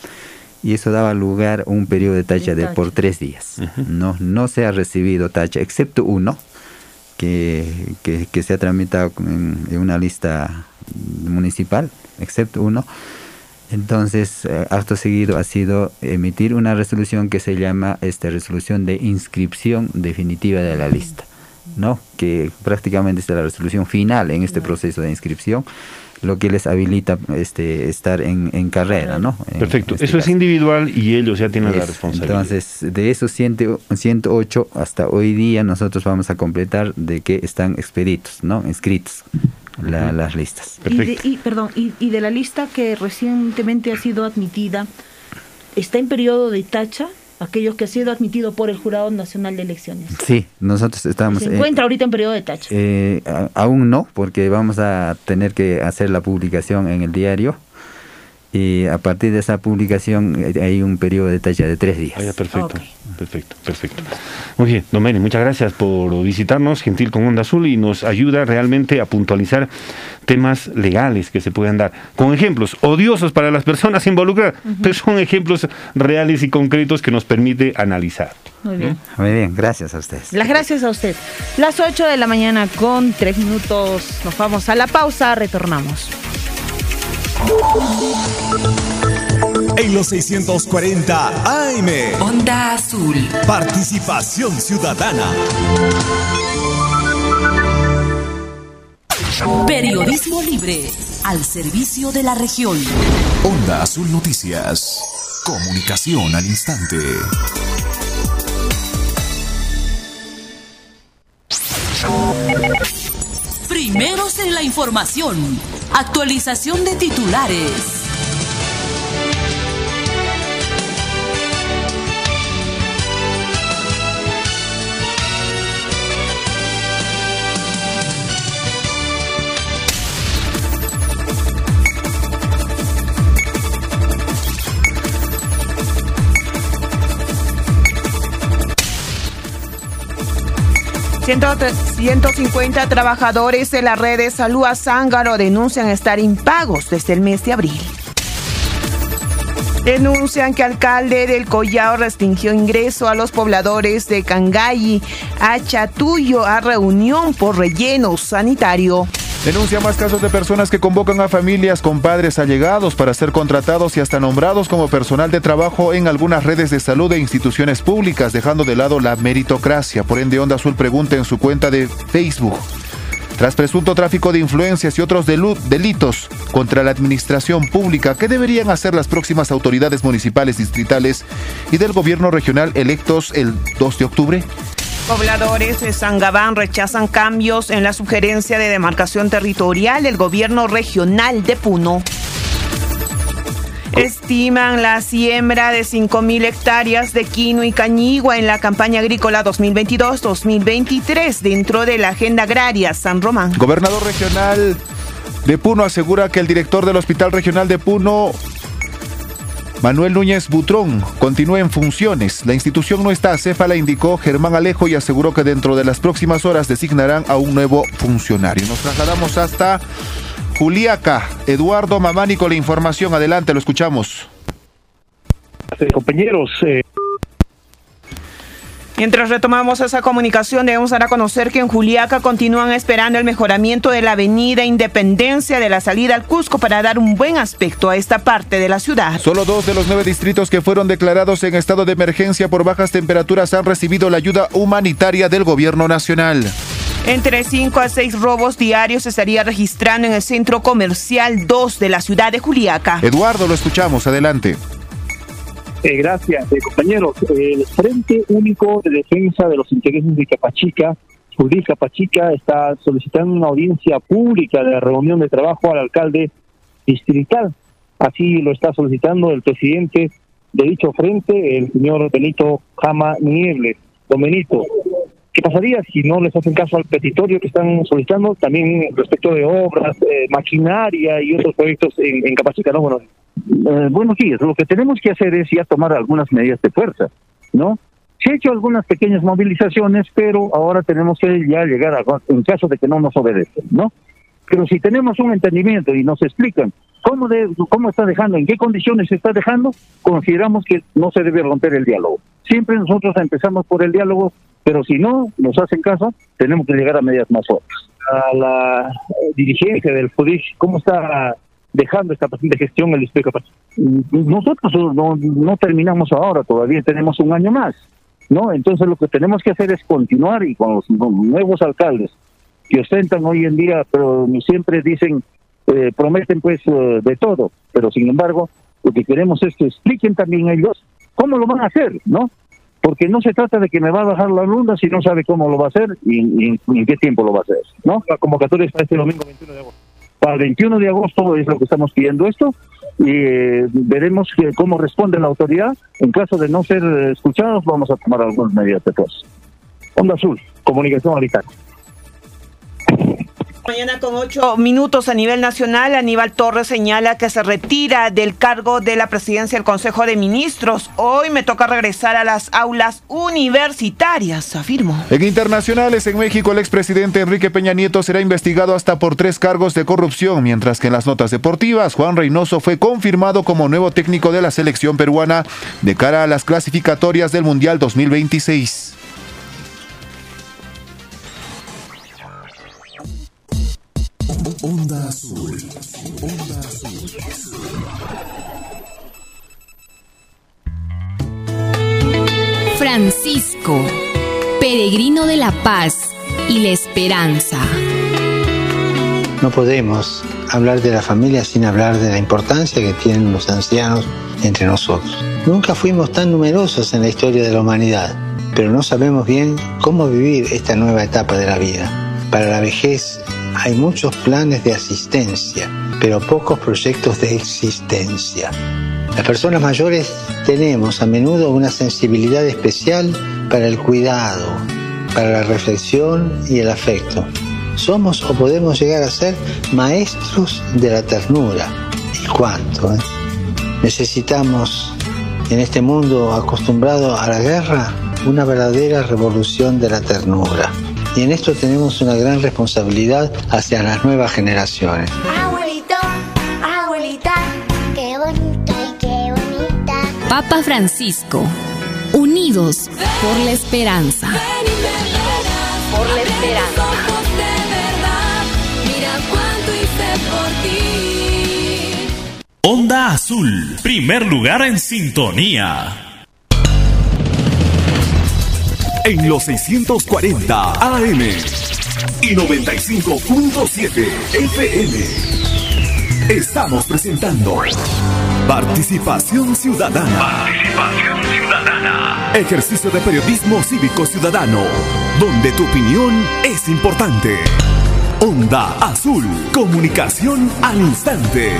Speaker 3: y eso daba lugar a un periodo de tacha de por tres días. No, no se ha recibido tacha, excepto uno, que, que, se ha tramitado en, una lista municipal, excepto uno. Entonces, eh, acto seguido ha sido emitir una resolución que se llama esta resolución de inscripción definitiva de la lista, ¿no? Que prácticamente es la resolución final en este proceso de inscripción lo que les habilita este estar en, en carrera, ¿no?
Speaker 7: Perfecto, este eso es individual y ellos ya tienen la responsabilidad.
Speaker 3: Entonces, de esos 108 hasta hoy día nosotros vamos a completar de que están expeditos, ¿no? Inscritos. las listas.
Speaker 8: Y de, y, perdón, y, y de la lista que recientemente ha sido admitida, ¿está en periodo de tacha? Aquellos que ha sido admitido por el Jurado Nacional de Elecciones.
Speaker 3: Sí, nosotros estamos...
Speaker 8: ¿Se encuentra ahorita en periodo de tacha?
Speaker 3: Eh, aún no, porque vamos a tener que hacer la publicación en el diario y a partir de esa publicación eh, hay un periodo de talla de tres días.
Speaker 7: Ah, perfecto, perfecto, perfecto. Muy bien, Domeni, muchas gracias por visitarnos, Gentil con Onda Azul, y nos ayuda realmente a puntualizar temas legales que se puedan dar, con ejemplos odiosos para las personas involucradas, pero son ejemplos reales y concretos que nos permite analizar.
Speaker 8: Muy bien.
Speaker 3: Muy bien, gracias a ustedes.
Speaker 8: Las gracias a usted. Las 8 de la mañana con tres minutos, nos vamos a la pausa, retornamos.
Speaker 6: En los 640 AM.
Speaker 2: Onda Azul.
Speaker 6: Participación ciudadana.
Speaker 2: Periodismo libre. Al servicio de la región.
Speaker 6: Onda Azul Noticias. Comunicación al instante.
Speaker 2: Primeros en la información. Actualización de titulares.
Speaker 8: 150 trabajadores de la red de salud a Zángaro denuncian estar impagos desde el mes de abril. Denuncian que alcalde del Collao restringió ingreso a los pobladores de Cangayi a Chatuyo a reunión por relleno sanitario.
Speaker 4: Denuncia más casos de personas que convocan a familias con padres allegados para ser contratados y hasta nombrados como personal de trabajo en algunas redes de salud e instituciones públicas, dejando de lado la meritocracia. Por ende, Onda Azul pregunta en su cuenta de Facebook. Tras presunto tráfico de influencias y otros delitos contra la administración pública, ¿qué deberían hacer las próximas autoridades municipales, distritales y del gobierno regional electos el 2 de octubre?
Speaker 8: Pobladores de Sangabán rechazan cambios en la sugerencia de demarcación territorial del gobierno regional de Puno.
Speaker 9: Estiman la siembra de 5.000 hectáreas de quino y cañigua en la campaña agrícola 2022-2023 dentro de la agenda agraria San Román.
Speaker 4: Gobernador regional de Puno asegura que el director del Hospital Regional de Puno Manuel Núñez Butrón continúa en funciones. La institución no está acéfala, indicó Germán Alejo y aseguró que dentro de las próximas horas designarán a un nuevo funcionario. Nos trasladamos hasta Juliaca. Eduardo Mamani con la información. Adelante, lo escuchamos.
Speaker 10: Compañeros, eh,
Speaker 9: Mientras retomamos esa comunicación, debemos dar a conocer que en Juliaca continúan esperando el mejoramiento de la avenida Independencia de la salida al Cusco para dar un buen aspecto a esta parte de la ciudad.
Speaker 4: Solo dos de los nueve distritos que fueron declarados en estado de emergencia por bajas temperaturas han recibido la ayuda humanitaria del gobierno nacional.
Speaker 9: Entre 5 a 6 robos diarios se estaría registrando en el centro comercial 2 de la ciudad de Juliaca.
Speaker 4: Eduardo, lo escuchamos, adelante.
Speaker 10: Eh, gracias, eh, compañeros. El Frente Único de Defensa de los Intereses de Capachica, Judí Capachica, está solicitando una audiencia pública de reunión de trabajo al alcalde distrital. Así lo está solicitando el presidente de dicho frente, el señor Benito Jama Niebles. Don Benito, ¿qué pasaría si no les hacen caso al petitorio que están solicitando? También respecto de obras, eh, maquinaria y otros proyectos en, en Capachica, ¿no? Bueno,
Speaker 11: eh, buenos días. Lo que tenemos que hacer es ya tomar algunas medidas de fuerza, ¿no? Se han hecho algunas pequeñas movilizaciones, pero ahora tenemos que ya llegar a, en caso de que no nos obedecen, ¿no? Pero si tenemos un entendimiento y nos explican cómo, de, cómo está dejando, en qué condiciones está dejando, consideramos que no se debe romper el diálogo. Siempre nosotros empezamos por el diálogo, pero si no nos hacen caso, tenemos que llegar a medidas más fuertes.
Speaker 10: A la dirigencia del FUDIC, ¿cómo está dejando esta de gestión el distrito
Speaker 11: Nosotros no, no terminamos ahora, todavía tenemos un año más, ¿no? Entonces lo que tenemos que hacer es continuar y con los, nuevos alcaldes que ostentan hoy en día, pero siempre dicen, eh, prometen pues eh, de todo, pero sin embargo lo que queremos es que expliquen también ellos cómo lo van a hacer, ¿no? Porque no se trata de que me va a bajar la luna si no sabe cómo lo va a hacer y, y en qué tiempo lo va a hacer, ¿no?
Speaker 10: La convocatoria está este domingo 21 de agosto
Speaker 11: para el 21 de agosto es lo que estamos pidiendo esto y eh, veremos que, cómo responde la autoridad. En caso de no ser escuchados, vamos a tomar algunas medidas de Onda Azul, comunicación ahorita.
Speaker 9: Mañana con ocho minutos a nivel nacional, Aníbal Torres señala que se retira del cargo de la presidencia del Consejo de Ministros. Hoy me toca regresar a las aulas universitarias, afirmo.
Speaker 4: En internacionales, en México, el expresidente Enrique Peña Nieto será investigado hasta por tres cargos de corrupción, mientras que en las notas deportivas, Juan Reynoso fue confirmado como nuevo técnico de la selección peruana de cara a las clasificatorias del Mundial 2026.
Speaker 6: Onda Azul. Onda Azul.
Speaker 12: Francisco, peregrino de la paz y la esperanza.
Speaker 13: No podemos hablar de la familia sin hablar de la importancia que tienen los ancianos entre nosotros. Nunca fuimos tan numerosos en la historia de la humanidad, pero no sabemos bien cómo vivir esta nueva etapa de la vida. Para la vejez hay muchos planes de asistencia, pero pocos proyectos de existencia. Las personas mayores tenemos a menudo una sensibilidad especial para el cuidado, para la reflexión y el afecto. Somos o podemos llegar a ser maestros de la ternura. ¿Y cuánto? Eh? Necesitamos, en este mundo acostumbrado a la guerra, una verdadera revolución de la ternura y en esto tenemos una gran responsabilidad hacia las nuevas generaciones.
Speaker 14: Abuelito, abuelita, qué bonita y qué bonita.
Speaker 12: Papa Francisco, unidos por la esperanza.
Speaker 14: Por la esperanza.
Speaker 1: Onda Azul, primer lugar en sintonía
Speaker 6: en los 640 AM y 95.7 FM. Estamos presentando Participación Ciudadana. Participación Ciudadana. Ejercicio de periodismo cívico ciudadano, donde tu opinión es importante. Onda Azul, comunicación al instante.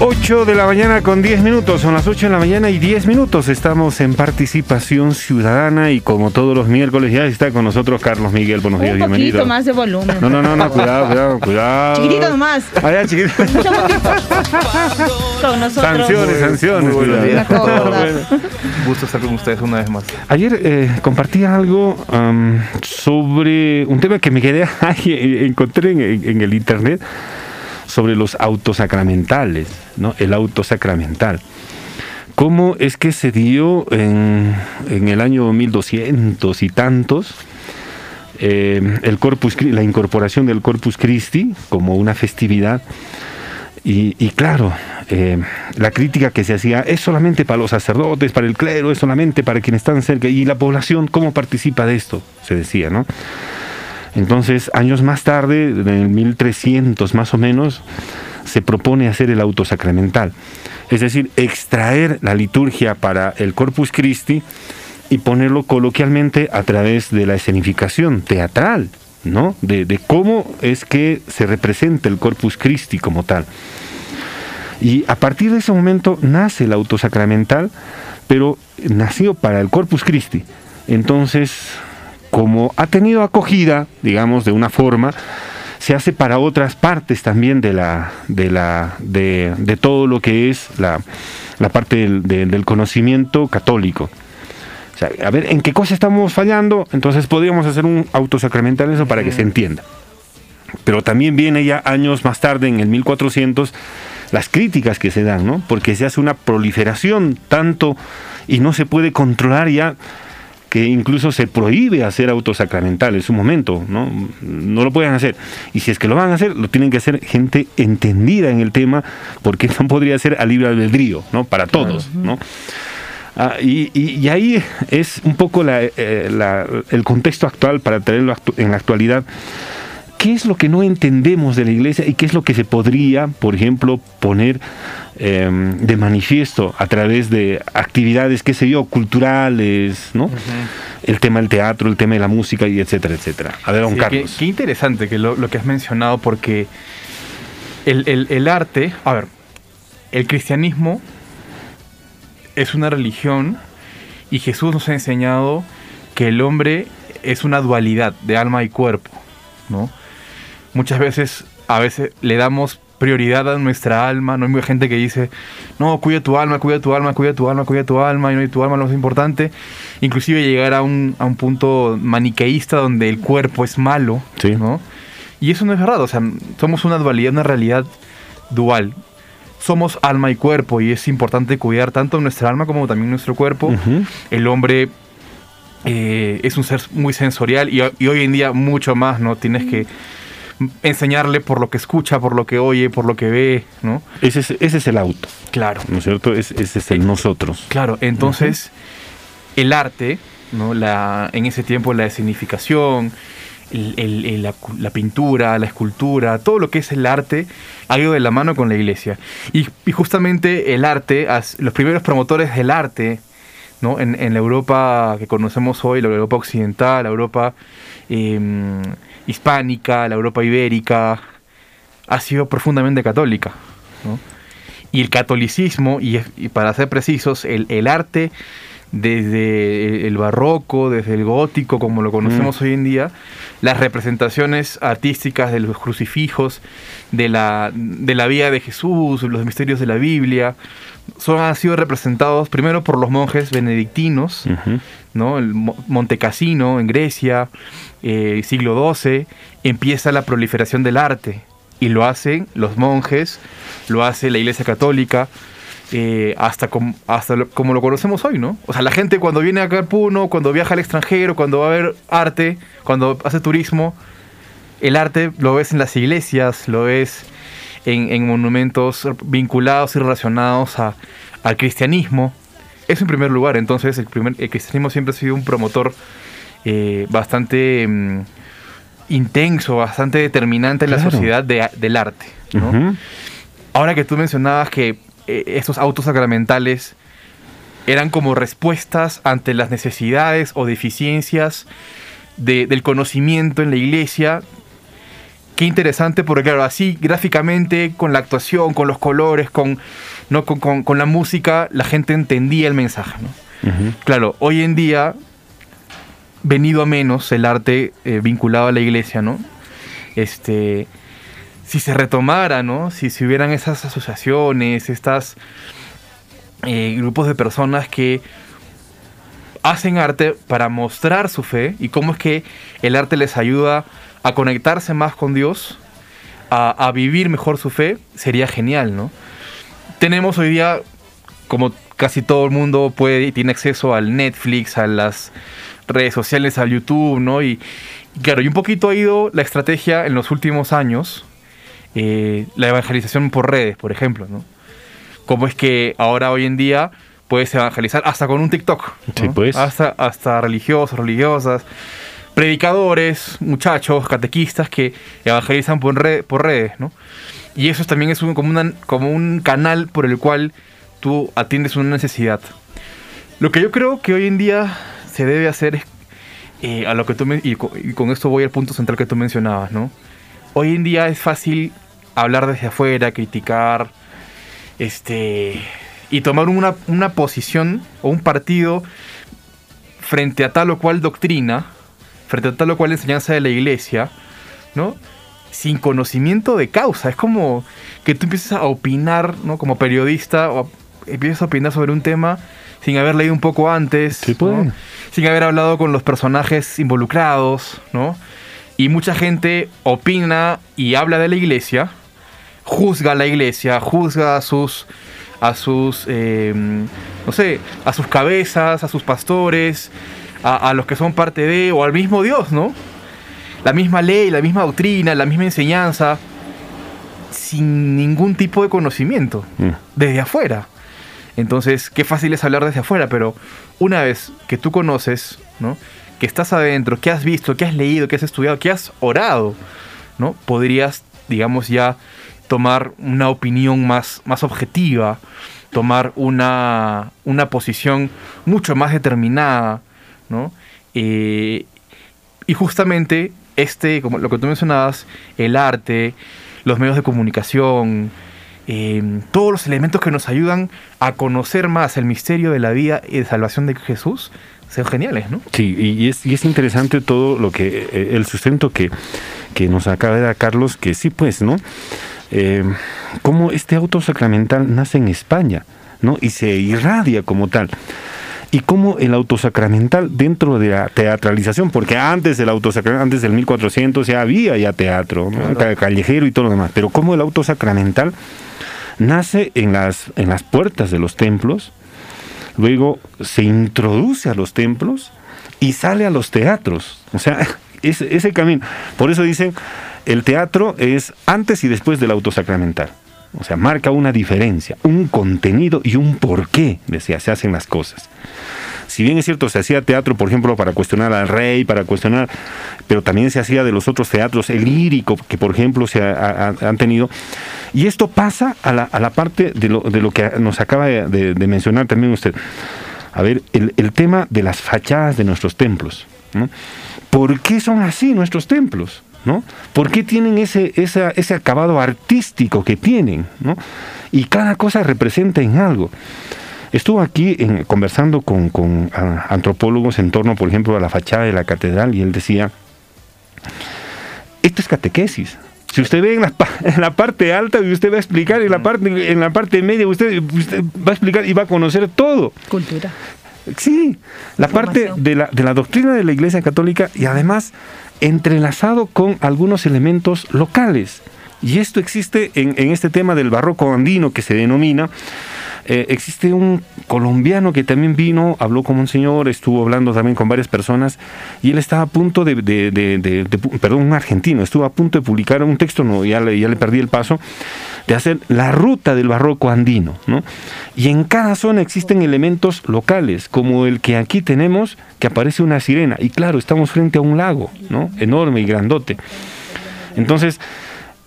Speaker 7: 8 de la mañana con 10 minutos, son las 8 de la mañana y 10 minutos. Estamos en participación ciudadana y como todos los miércoles ya está con nosotros Carlos Miguel. Buenos días,
Speaker 8: Un
Speaker 7: bienvenido.
Speaker 8: poquito más de volumen.
Speaker 7: No, no, no, no, cuidado, cuidado, cuidado.
Speaker 8: Chiquitito nomás.
Speaker 7: Allá, chiquito.
Speaker 8: Con nosotros.
Speaker 7: Sanciones, sanciones.
Speaker 15: Muy buenos días.
Speaker 7: Bueno.
Speaker 15: Gusto estar con ustedes una vez más.
Speaker 7: Ayer eh, compartí algo am, sobre un tema que me quedé ahí, encontré en, en el internet sobre los autosacramentales, ¿no? El autosacramental. ¿Cómo es que se dio en, en el año 1200 y tantos eh, el Corpus, la incorporación del Corpus Christi como una festividad? Y, y claro, eh, la crítica que se hacía es solamente para los sacerdotes, para el clero, es solamente para quienes están cerca. ¿Y la población cómo participa de esto? Se decía, ¿no? Entonces, años más tarde, en el 1300 más o menos, se propone hacer el autosacramental. Es decir, extraer la liturgia para el Corpus Christi y ponerlo coloquialmente a través de la escenificación teatral, ¿no? De, de cómo es que se representa el Corpus Christi como tal. Y a partir de ese momento nace el autosacramental, pero nació para el Corpus Christi. Entonces, como ha tenido acogida, digamos, de una forma, se hace para otras partes también de la de la de, de todo lo que es la, la parte del, de- del conocimiento católico. O sea, a ver, ¿en qué cosa estamos fallando? Entonces podríamos hacer un autosacramental eso para que se entienda. Pero también viene ya años más tarde, en el 1400, las críticas que se dan, ¿no? Porque se hace una proliferación tanto y no se puede controlar ya que incluso se prohíbe hacer autosacramental en su momento, ¿no? No lo pueden hacer. Y si es que lo van a hacer, lo tienen que hacer gente entendida en el tema, porque no podría ser a libre albedrío, ¿no? Para todos, ¿no? Ah, y, y- y ahí es un poco la, eh, la- el contexto actual para traerlo actu- en la actualidad. ¿Qué es lo que no entendemos de la iglesia y qué es lo que se podría, por ejemplo, poner eh, de manifiesto a través de actividades, qué sé yo, culturales, ¿no? El tema del teatro, el tema de la música y etcétera, etcétera. A ver, don
Speaker 15: Sí,
Speaker 7: Carlos.
Speaker 15: Qué, qué interesante que lo, lo que has mencionado porque el, el- el arte, a ver, el cristianismo es una religión y Jesús nos ha enseñado que el hombre es una dualidad de alma y cuerpo, ¿no? Muchas veces, a veces le damos prioridad a nuestra alma, no hay mucha gente que dice, no, cuida tu alma, cuida tu alma, cuida tu alma, cuida tu alma, y no, tu alma es lo más importante. Inclusive llegar a un, a un punto maniqueísta donde el cuerpo es malo, ¿no? Y eso no es verdad, o sea, somos una dualidad, una realidad dual. Somos alma y cuerpo y es importante cuidar tanto nuestra alma como también nuestro cuerpo. El hombre eh, es un ser muy sensorial y, y hoy en día mucho más, ¿no? Tienes que enseñarle por lo que escucha, por lo que oye, por lo que ve, ¿no?
Speaker 7: Ese es, ese es el auto.
Speaker 15: Claro.
Speaker 7: ¿No es cierto? Es- ese es el nosotros.
Speaker 15: Claro, entonces el arte, ¿no? la, en ese tiempo la escenificación, el- el- el- la, la pintura, la escultura, todo lo que es el arte ha ido de la mano con la iglesia. Y, y justamente el arte, los primeros promotores del arte, ¿no? en, en la Europa que conocemos hoy, la Europa occidental, la Europa em, hispánica, la Europa ibérica, ha sido profundamente católica. ¿no? Y el catolicismo, y, y para ser precisos, el, el arte desde el barroco, desde el gótico, como lo conocemos hoy en día, las representaciones artísticas de los crucifijos, de la, de la vida de Jesús, los misterios de la Biblia, son, han sido representados primero por los monjes benedictinos, ¿no? El Mo- Monte Cassino en Grecia, eh, siglo XII, empieza la proliferación del arte y lo hacen los monjes, lo hace la Iglesia Católica, eh, hasta, com- hasta lo- como lo conocemos hoy, ¿no? O sea, la gente cuando viene acá al Puno, cuando viaja al extranjero, cuando va a ver arte, cuando hace turismo, el arte lo ves en las iglesias, lo ves en, en monumentos vinculados y relacionados a- al cristianismo. Eso en primer lugar. Entonces, el, primer, el cristianismo siempre ha sido un promotor eh, bastante mm, intenso, bastante determinante en la sociedad de- del arte. Ahora que tú mencionabas que eh, estos autos sacramentales eran como respuestas ante las necesidades o deficiencias de- del conocimiento en la iglesia, qué interesante, porque claro, así gráficamente, con la actuación, con los colores, con, ¿no? con, con- con la música, la gente entendía el mensaje. ¿no? Claro, hoy en día, venido a menos el arte eh, vinculado a la iglesia, ¿no? Este, si se retomara, ¿no? Si, si hubieran esas asociaciones, estas eh, grupos de personas que hacen arte para mostrar su fe y cómo es que el arte les ayuda a conectarse más con Dios, a, a vivir mejor su fe, sería genial, ¿no? Tenemos hoy día, como casi todo el mundo puede y tiene acceso al Netflix, a las redes sociales, al YouTube, ¿no? Y, y claro, y un poquito ha ido la estrategia en los últimos años, eh, la evangelización por redes, por ejemplo, ¿no? Cómo es que ahora, hoy en día, puedes evangelizar hasta con un TikTok. ¿no?
Speaker 7: Sí, pues.
Speaker 15: Hasta, hasta religiosos, religiosas, predicadores, muchachos, catequistas que evangelizan por, red- por redes, ¿no? Y eso también es como, un canal por el cual tú atiendes una necesidad. Lo que yo creo que hoy en día se debe hacer es, eh, a lo que tú y, co- y con esto voy al punto central que tú mencionabas, ¿no? Hoy en día es fácil hablar desde afuera, criticar, este, y tomar una posición o un partido frente a tal o cual doctrina, frente a tal o cual enseñanza de la iglesia, ¿no? Sin conocimiento de causa. Es como que tú empieces a opinar, ¿no? Como periodista, o empiezas a opinar sobre un tema sin haber leído un poco antes, ¿no? sin haber hablado con los personajes involucrados, ¿no? Y mucha gente opina y habla de la iglesia, juzga a la iglesia, juzga a sus, a sus, eh, no sé, a sus cabezas, a sus pastores, a, a los que son parte de, o al mismo Dios, ¿no? La misma ley, la misma doctrina, la misma enseñanza, sin ningún tipo de conocimiento, desde afuera. Entonces, qué fácil es hablar desde afuera, pero una vez que tú conoces, ¿no? Que estás adentro, que has visto, que has leído, que has estudiado, que has orado, ¿no? Podrías, digamos, ya tomar una opinión más, más objetiva, tomar una, una posición mucho más determinada, ¿no? Eh, y justamente este, como lo que tú mencionabas, el arte, los medios de comunicación, eh, todos los elementos que nos ayudan a conocer más el misterio de la vida y de salvación de Jesús, son geniales, ¿no?
Speaker 7: Sí, y es, y es interesante todo lo que, eh, el sustento que, que nos acaba de dar Carlos, que sí, pues, ¿no? Eh, cómo este auto sacramental nace en España, ¿no? Y se irradia como tal. Y cómo el autosacramental dentro de la teatralización, porque antes del autosacramental, antes del 1400 ya había ya teatro, callejero y todo lo demás, pero cómo el autosacramental nace en las, en las puertas de los templos, luego se introduce a los templos y sale a los teatros. O sea, ese, ese camino. Por eso dicen, el teatro es antes y después del autosacramental. O sea, marca una diferencia, un contenido y un porqué de si se hacen las cosas. Si bien es cierto, se hacía teatro, por ejemplo, para cuestionar al rey, para cuestionar, pero también se hacía de los otros teatros, el lírico, que por ejemplo se ha- ha- han tenido. Y esto pasa a la, a la parte de lo, de lo que nos acaba de, mencionar también usted. A ver, el, el tema de las fachadas de nuestros templos. ¿Por qué son así nuestros templos? ¿No? ¿Por qué tienen ese, esa- ese acabado artístico que tienen? ¿no? Y cada cosa representa en algo. Estuve aquí en- conversando con, con, ah, antropólogos en torno, por ejemplo, a la fachada de la catedral y él decía, esto es catequesis. Si usted ve en la, pa- en la parte alta, usted va a explicar, en la parte, en la parte media, usted, usted va a explicar y va a conocer todo.
Speaker 8: Cultura.
Speaker 7: Sí, la parte de la, de la doctrina de la Iglesia Católica y además entrelazado con algunos elementos locales. Y esto existe en, este tema del barroco andino que se denomina. Eh, existe un colombiano que también vino, habló con un señor, estuvo hablando también con varias personas y él estaba a punto de, perdón, un argentino, estuvo a punto de publicar un texto, no, ya le, ya le perdí el paso, de hacer la ruta del barroco andino, ¿no? Y en cada zona existen elementos locales, como el que aquí tenemos, que aparece una sirena, y claro, estamos frente a un lago, ¿no? Enorme y grandote. Entonces,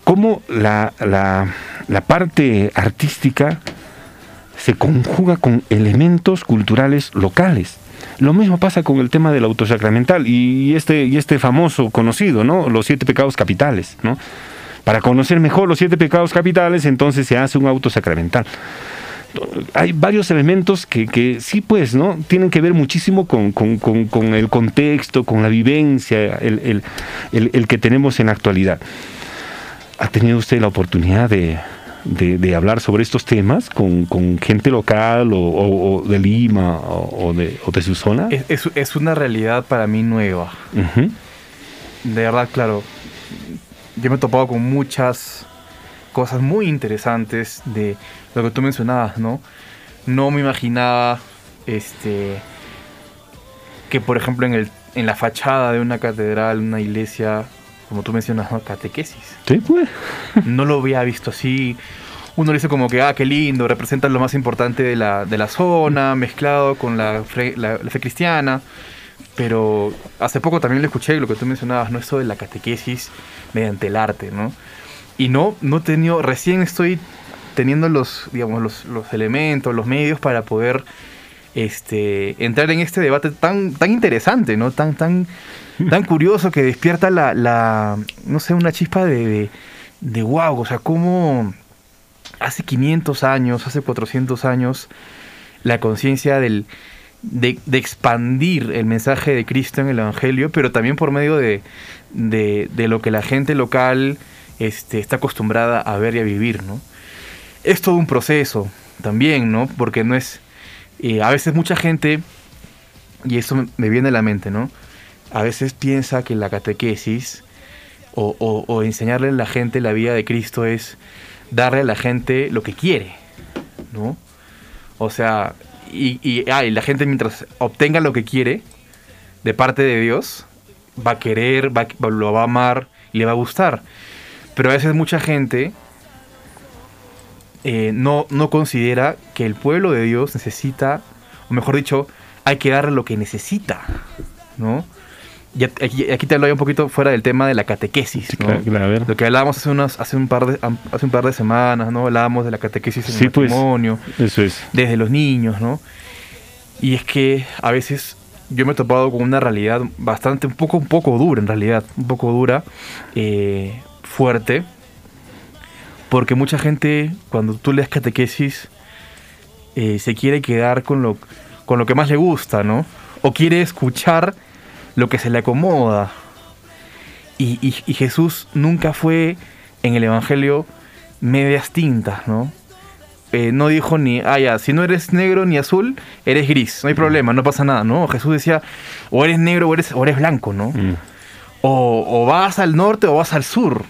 Speaker 7: cómo la, la, parte artística se conjuga con elementos culturales locales. Lo mismo pasa con el tema del autosacramental y este, y este famoso conocido, ¿no? Los siete pecados capitales, ¿no? Para conocer mejor los siete pecados capitales, entonces se hace un autosacramental. Hay varios elementos que, que sí, pues, ¿no? Tienen que ver muchísimo con, con- con- el contexto, con la vivencia, el- el- el que tenemos en la actualidad. ¿Ha tenido usted la oportunidad de, de- de hablar sobre estos temas con, con gente local o, o- o de Lima o, de, o de su zona?
Speaker 15: Es, es- es una realidad para mí nueva. De verdad, claro. Yo me he topado con muchas cosas muy interesantes de lo que tú mencionabas, ¿no? No me imaginaba este que por ejemplo en el en la fachada de una catedral, una iglesia, como tú mencionas, ¿no? catequesis.
Speaker 7: Sí, pues.
Speaker 15: No lo había visto así. Uno le dice como que, ah, qué lindo, representa lo más importante de la, de la zona, mezclado con la, fe- la- la fe cristiana. Pero hace poco también lo escuché, lo que tú mencionabas, ¿no? Esto de la catequesis mediante el arte, ¿no? Y no, no he tenido, recién estoy teniendo los, digamos, los, los elementos, los medios para poder este, entrar en este debate tan, tan interesante, ¿no? Tan, tan, tan curioso que despierta la, no sé, una chispa de, de, de wow, o sea, cómo hace 500 años, hace 400 años, la conciencia del, de, de expandir el mensaje de Cristo en el Evangelio, pero también por medio de, de, de lo que la gente local este, está acostumbrada a ver y a vivir, ¿no? Es todo un proceso también, ¿no? Porque no es... eh, a veces mucha gente, y eso me- viene a la mente, ¿no? A veces piensa que la catequesis o, enseñarle a la gente la vida de Cristo es darle a la gente lo que quiere, ¿no? O sea, y, la gente mientras obtenga lo que quiere de parte de Dios, va a querer, va, lo va a amar y le va a gustar. Pero a veces mucha gente eh, no, no considera que el pueblo de Dios necesita, o mejor dicho, hay que darle lo que necesita, ¿no? Y aquí, aquí te hablo un poquito fuera del tema de la catequesis, ¿no?
Speaker 7: claro, claro.
Speaker 15: Lo que hablábamos hace, unas, hace, un par de, hace un par de semanas, ¿no? Hablábamos de la catequesis en
Speaker 7: Sí,
Speaker 15: el
Speaker 7: pues,
Speaker 15: matrimonio,
Speaker 7: eso es.
Speaker 15: desde los niños, ¿no? Y es que a veces yo me he topado con una realidad bastante, un poco, un poco dura en realidad, un poco dura, eh, fuerte, porque mucha gente cuando tú lees catequesis eh, se quiere quedar con lo, con lo que más le gusta, ¿no? O quiere escuchar lo que se le acomoda. Y, y- y Jesús nunca fue en el Evangelio medias tintas, ¿no? Eh, no dijo ni, ah, ya, si no eres negro ni azul, eres gris, no hay problema, no pasa nada, ¿no? Jesús decía, o eres negro o eres, o eres blanco, ¿no? O, o vas al norte o vas al sur.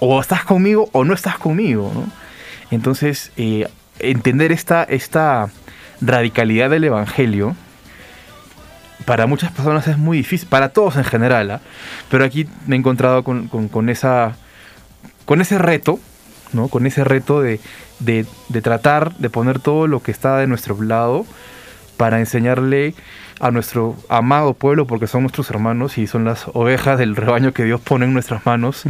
Speaker 15: O estás conmigo o no estás conmigo, ¿no? Entonces, eh, entender esta, esta radicalidad del Evangelio, para muchas personas es muy difícil, para todos en general, ¿ah? pero aquí me he encontrado con, con- esa, con ese reto, ¿no? con ese reto de- de tratar de poner todo lo que está de nuestro lado para enseñarle a nuestro amado pueblo, porque son nuestros hermanos y son las ovejas del rebaño que Dios pone en nuestras manos,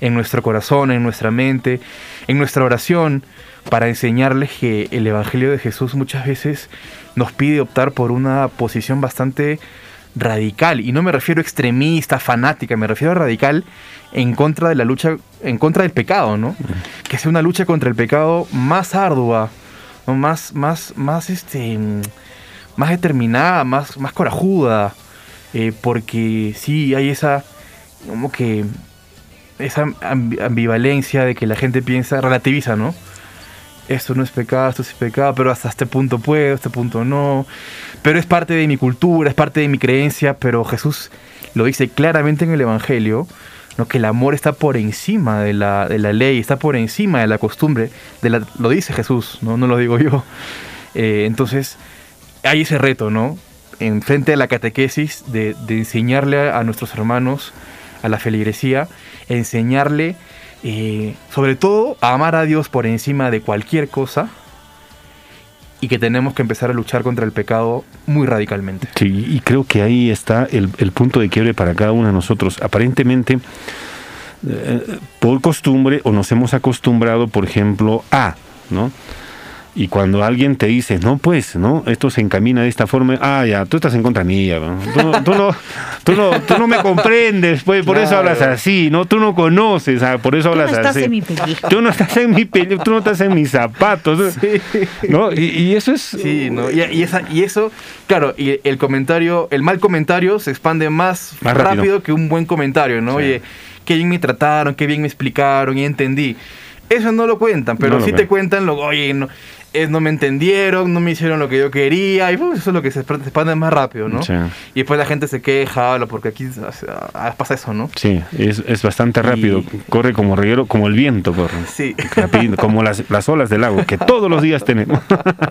Speaker 15: en nuestro corazón, en nuestra mente, en nuestra oración, para enseñarles que el Evangelio de Jesús muchas veces nos pide optar por una posición bastante radical, y no me refiero a extremista, fanática, me refiero a radical en contra de la lucha, en contra del pecado, ¿no? Que sea una lucha contra el pecado más ardua, ¿no? más, más, más este mm, más determinada, más, más corajuda, eh, porque sí hay esa, como que, esa ambi- ambivalencia de que la gente piensa, relativiza, ¿no? Esto no es pecado, esto es pecado, pero hasta este punto puedo, este punto no. Pero es parte de mi cultura, es parte de mi creencia, pero Jesús lo dice claramente en el Evangelio, ¿no? que el amor está por encima de la, de la ley, está por encima de la costumbre, de la- lo dice Jesús, no, no lo digo yo. Eh, entonces, hay ese reto, ¿no? En frente a la catequesis de, de enseñarle a, nuestros hermanos, a la feligresía, enseñarle eh, sobre todo a amar a Dios por encima de cualquier cosa y que tenemos que empezar a luchar contra el pecado muy radicalmente.
Speaker 7: Sí, y creo que ahí está el, el punto de quiebre para cada uno de nosotros. Aparentemente, eh, por costumbre, o nos hemos acostumbrado, por ejemplo, a, ¿no? Y cuando alguien te dice, no, pues, ¿no? Esto se encamina de esta forma, ah, ya, tú estás en contra mía, ¿no? Tú, no- tú no, tú, no, tú no me comprendes, pues, por eso hablas así, ¿no? Tú no conoces, ah, por eso
Speaker 8: Tú no
Speaker 7: hablas
Speaker 8: estás
Speaker 7: así.
Speaker 8: en mi película.
Speaker 7: Tú no estás en mi peli- tú no estás en mis zapatos, ¿no? Y, y eso es...
Speaker 15: Sí, ¿no? Y, y esa, y eso, claro, y el comentario, el mal comentario se expande más,
Speaker 7: Más
Speaker 15: rápido.
Speaker 7: rápido.
Speaker 15: que un buen comentario, ¿no? Oye, qué bien me trataron, qué bien me explicaron y entendí. Eso no lo cuentan, pero
Speaker 7: No lo
Speaker 15: sí te
Speaker 7: cuentan.
Speaker 15: cuentan lo, oye, no, es, no me entendieron, no me hicieron lo que yo quería, y pues, eso es lo que se expande más rápido, ¿no?
Speaker 7: Sí.
Speaker 15: Y después la gente se queja, habla, porque aquí ah, pasa eso, ¿no?
Speaker 7: Sí, es, es bastante rápido, corre como reguero, como el viento corre.
Speaker 15: Sí.
Speaker 7: Rapidito, como las, las olas del lago, que todos los días tenemos.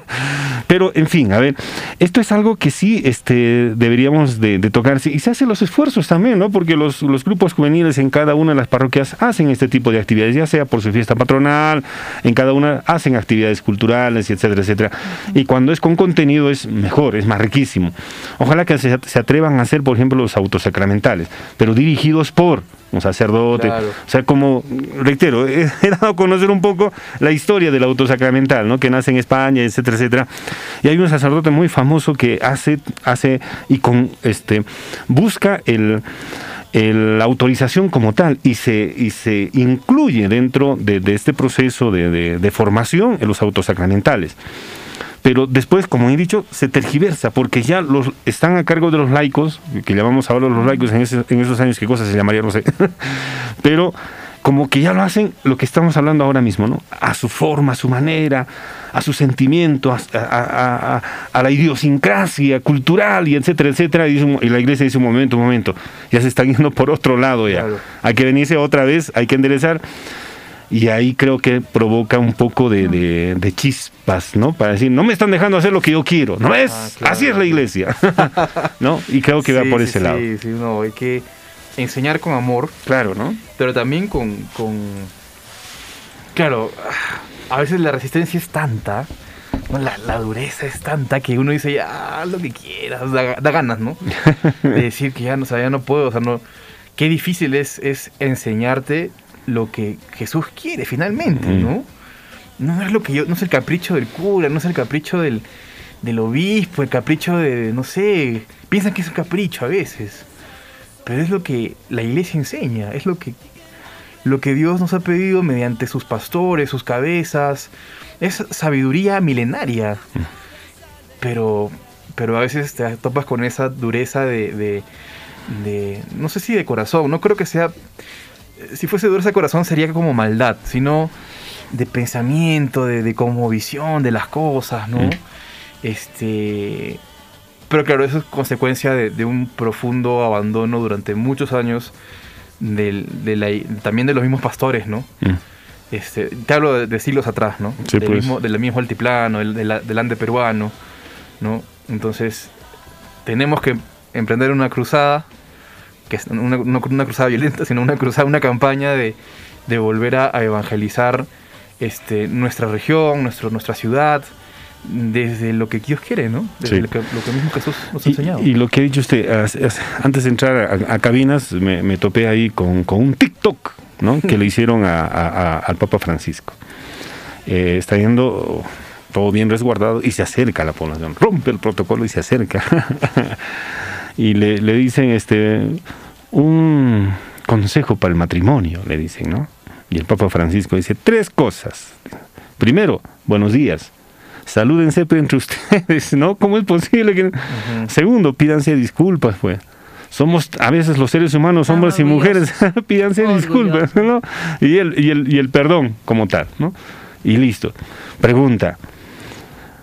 Speaker 7: Pero, en fin, a ver, esto es algo que sí este, deberíamos de, de tocar, y se hacen los esfuerzos también, ¿no? Porque los, los grupos juveniles en cada una de las parroquias hacen este tipo de actividades, ya sea por su fiesta patronal, en cada una hacen actividades culturales, etcétera, etcétera. Y cuando es con contenido es mejor, es más riquísimo. Ojalá que se, se atrevan a hacer, por ejemplo, los autosacramentales, pero dirigidos por un sacerdote.
Speaker 15: Claro.
Speaker 7: O sea, como, reitero, he, dado a conocer un poco la historia del autosacramental, ¿no? Que nace en España, etcétera, etcétera. Y hay un sacerdote muy famoso que hace, hace y con este busca el, el- la autorización como tal y se, y se incluye dentro de, de este proceso de, de- de formación en los autosacramentales. Pero después, como he dicho, se tergiversa porque ya los están a cargo de los laicos, que llamamos ahora los laicos en, ese- en esos años, qué cosa se llamaría, no sé. Pero como que ya lo hacen lo que estamos hablando ahora mismo, ¿no? A su forma, a su manera, a su sentimiento, a, a- a- a- la idiosincrasia cultural y etcétera, etcétera. Y, un- y la iglesia dice un momento, un momento, ya se están yendo por otro lado ya. Hay que venirse otra vez, hay que enderezar. Y ahí creo que provoca un poco de, de- de chispas, ¿no? Para decir, no me están dejando hacer lo que yo quiero, ¿no es?
Speaker 15: Ah, claro.
Speaker 7: Así es la iglesia, ¿no? Y creo que va
Speaker 15: Sí,
Speaker 7: por
Speaker 15: sí,
Speaker 7: ese
Speaker 15: sí,
Speaker 7: lado.
Speaker 15: Sí, no, hay que enseñar con amor.
Speaker 7: Claro, ¿no?
Speaker 15: Pero también con, con... Claro, a veces la resistencia es tanta, ¿no? la, la dureza es tanta que uno dice, ya, haz lo que quieras, da, da ganas, ¿no? De decir que ya no, o sea, ya no puedo, o sea, no... Qué difícil es, es enseñarte lo que Jesús quiere finalmente, ¿no? No es lo que yo, no es el capricho del cura, no es el capricho del, del obispo, el capricho de, no sé, piensan que es un capricho a veces, pero es lo que la iglesia enseña, es lo que, lo que Dios nos ha pedido mediante sus pastores, sus cabezas, es sabiduría milenaria, pero, pero a veces te topas con esa dureza de, de, de- no sé si de corazón, no creo que sea, si fuese dureza de corazón sería como maldad, sino de pensamiento, de, de como visión de las cosas, ¿no?
Speaker 7: Mm.
Speaker 15: Este. Pero claro, eso es consecuencia de, de un profundo abandono durante muchos años del- de la- también de los mismos pastores, ¿no?
Speaker 7: Mm.
Speaker 15: Este, te hablo de, de siglos atrás, ¿no?
Speaker 7: Sí,
Speaker 15: del,
Speaker 7: pues.
Speaker 15: mismo, del mismo altiplano, del, del, del ande peruano, ¿no? Entonces, tenemos que emprender una cruzada, que es una, no una cruzada violenta, sino una cruzada, una campaña de, de volver a, a evangelizar este, nuestra región, nuestro, nuestra ciudad, desde lo que Dios quiere, ¿no? Desde
Speaker 7: Sí.
Speaker 15: lo, que, lo que mismo Jesús nos ha
Speaker 7: Y,
Speaker 15: enseñado.
Speaker 7: y lo que ha dicho usted, antes de entrar a, a cabinas, me, me topé ahí con, con un TikTok, ¿no? Que le hicieron a- a- a- al Papa Francisco. Eh, está yendo todo bien resguardado y se acerca a la población, rompe el protocolo y se acerca. y le, le dicen, este, un consejo para el matrimonio, le dicen, ¿no? Y el Papa Francisco dice tres cosas. Primero, buenos días. Salúdense entre ustedes, ¿no? ¿Cómo es posible que... Segundo, pídanse disculpas, pues. Somos a veces los seres humanos, hombres y mujeres, pídanse disculpas, ¿no? Y el, y, el, y el perdón como tal, ¿no? Y listo. Pregunta.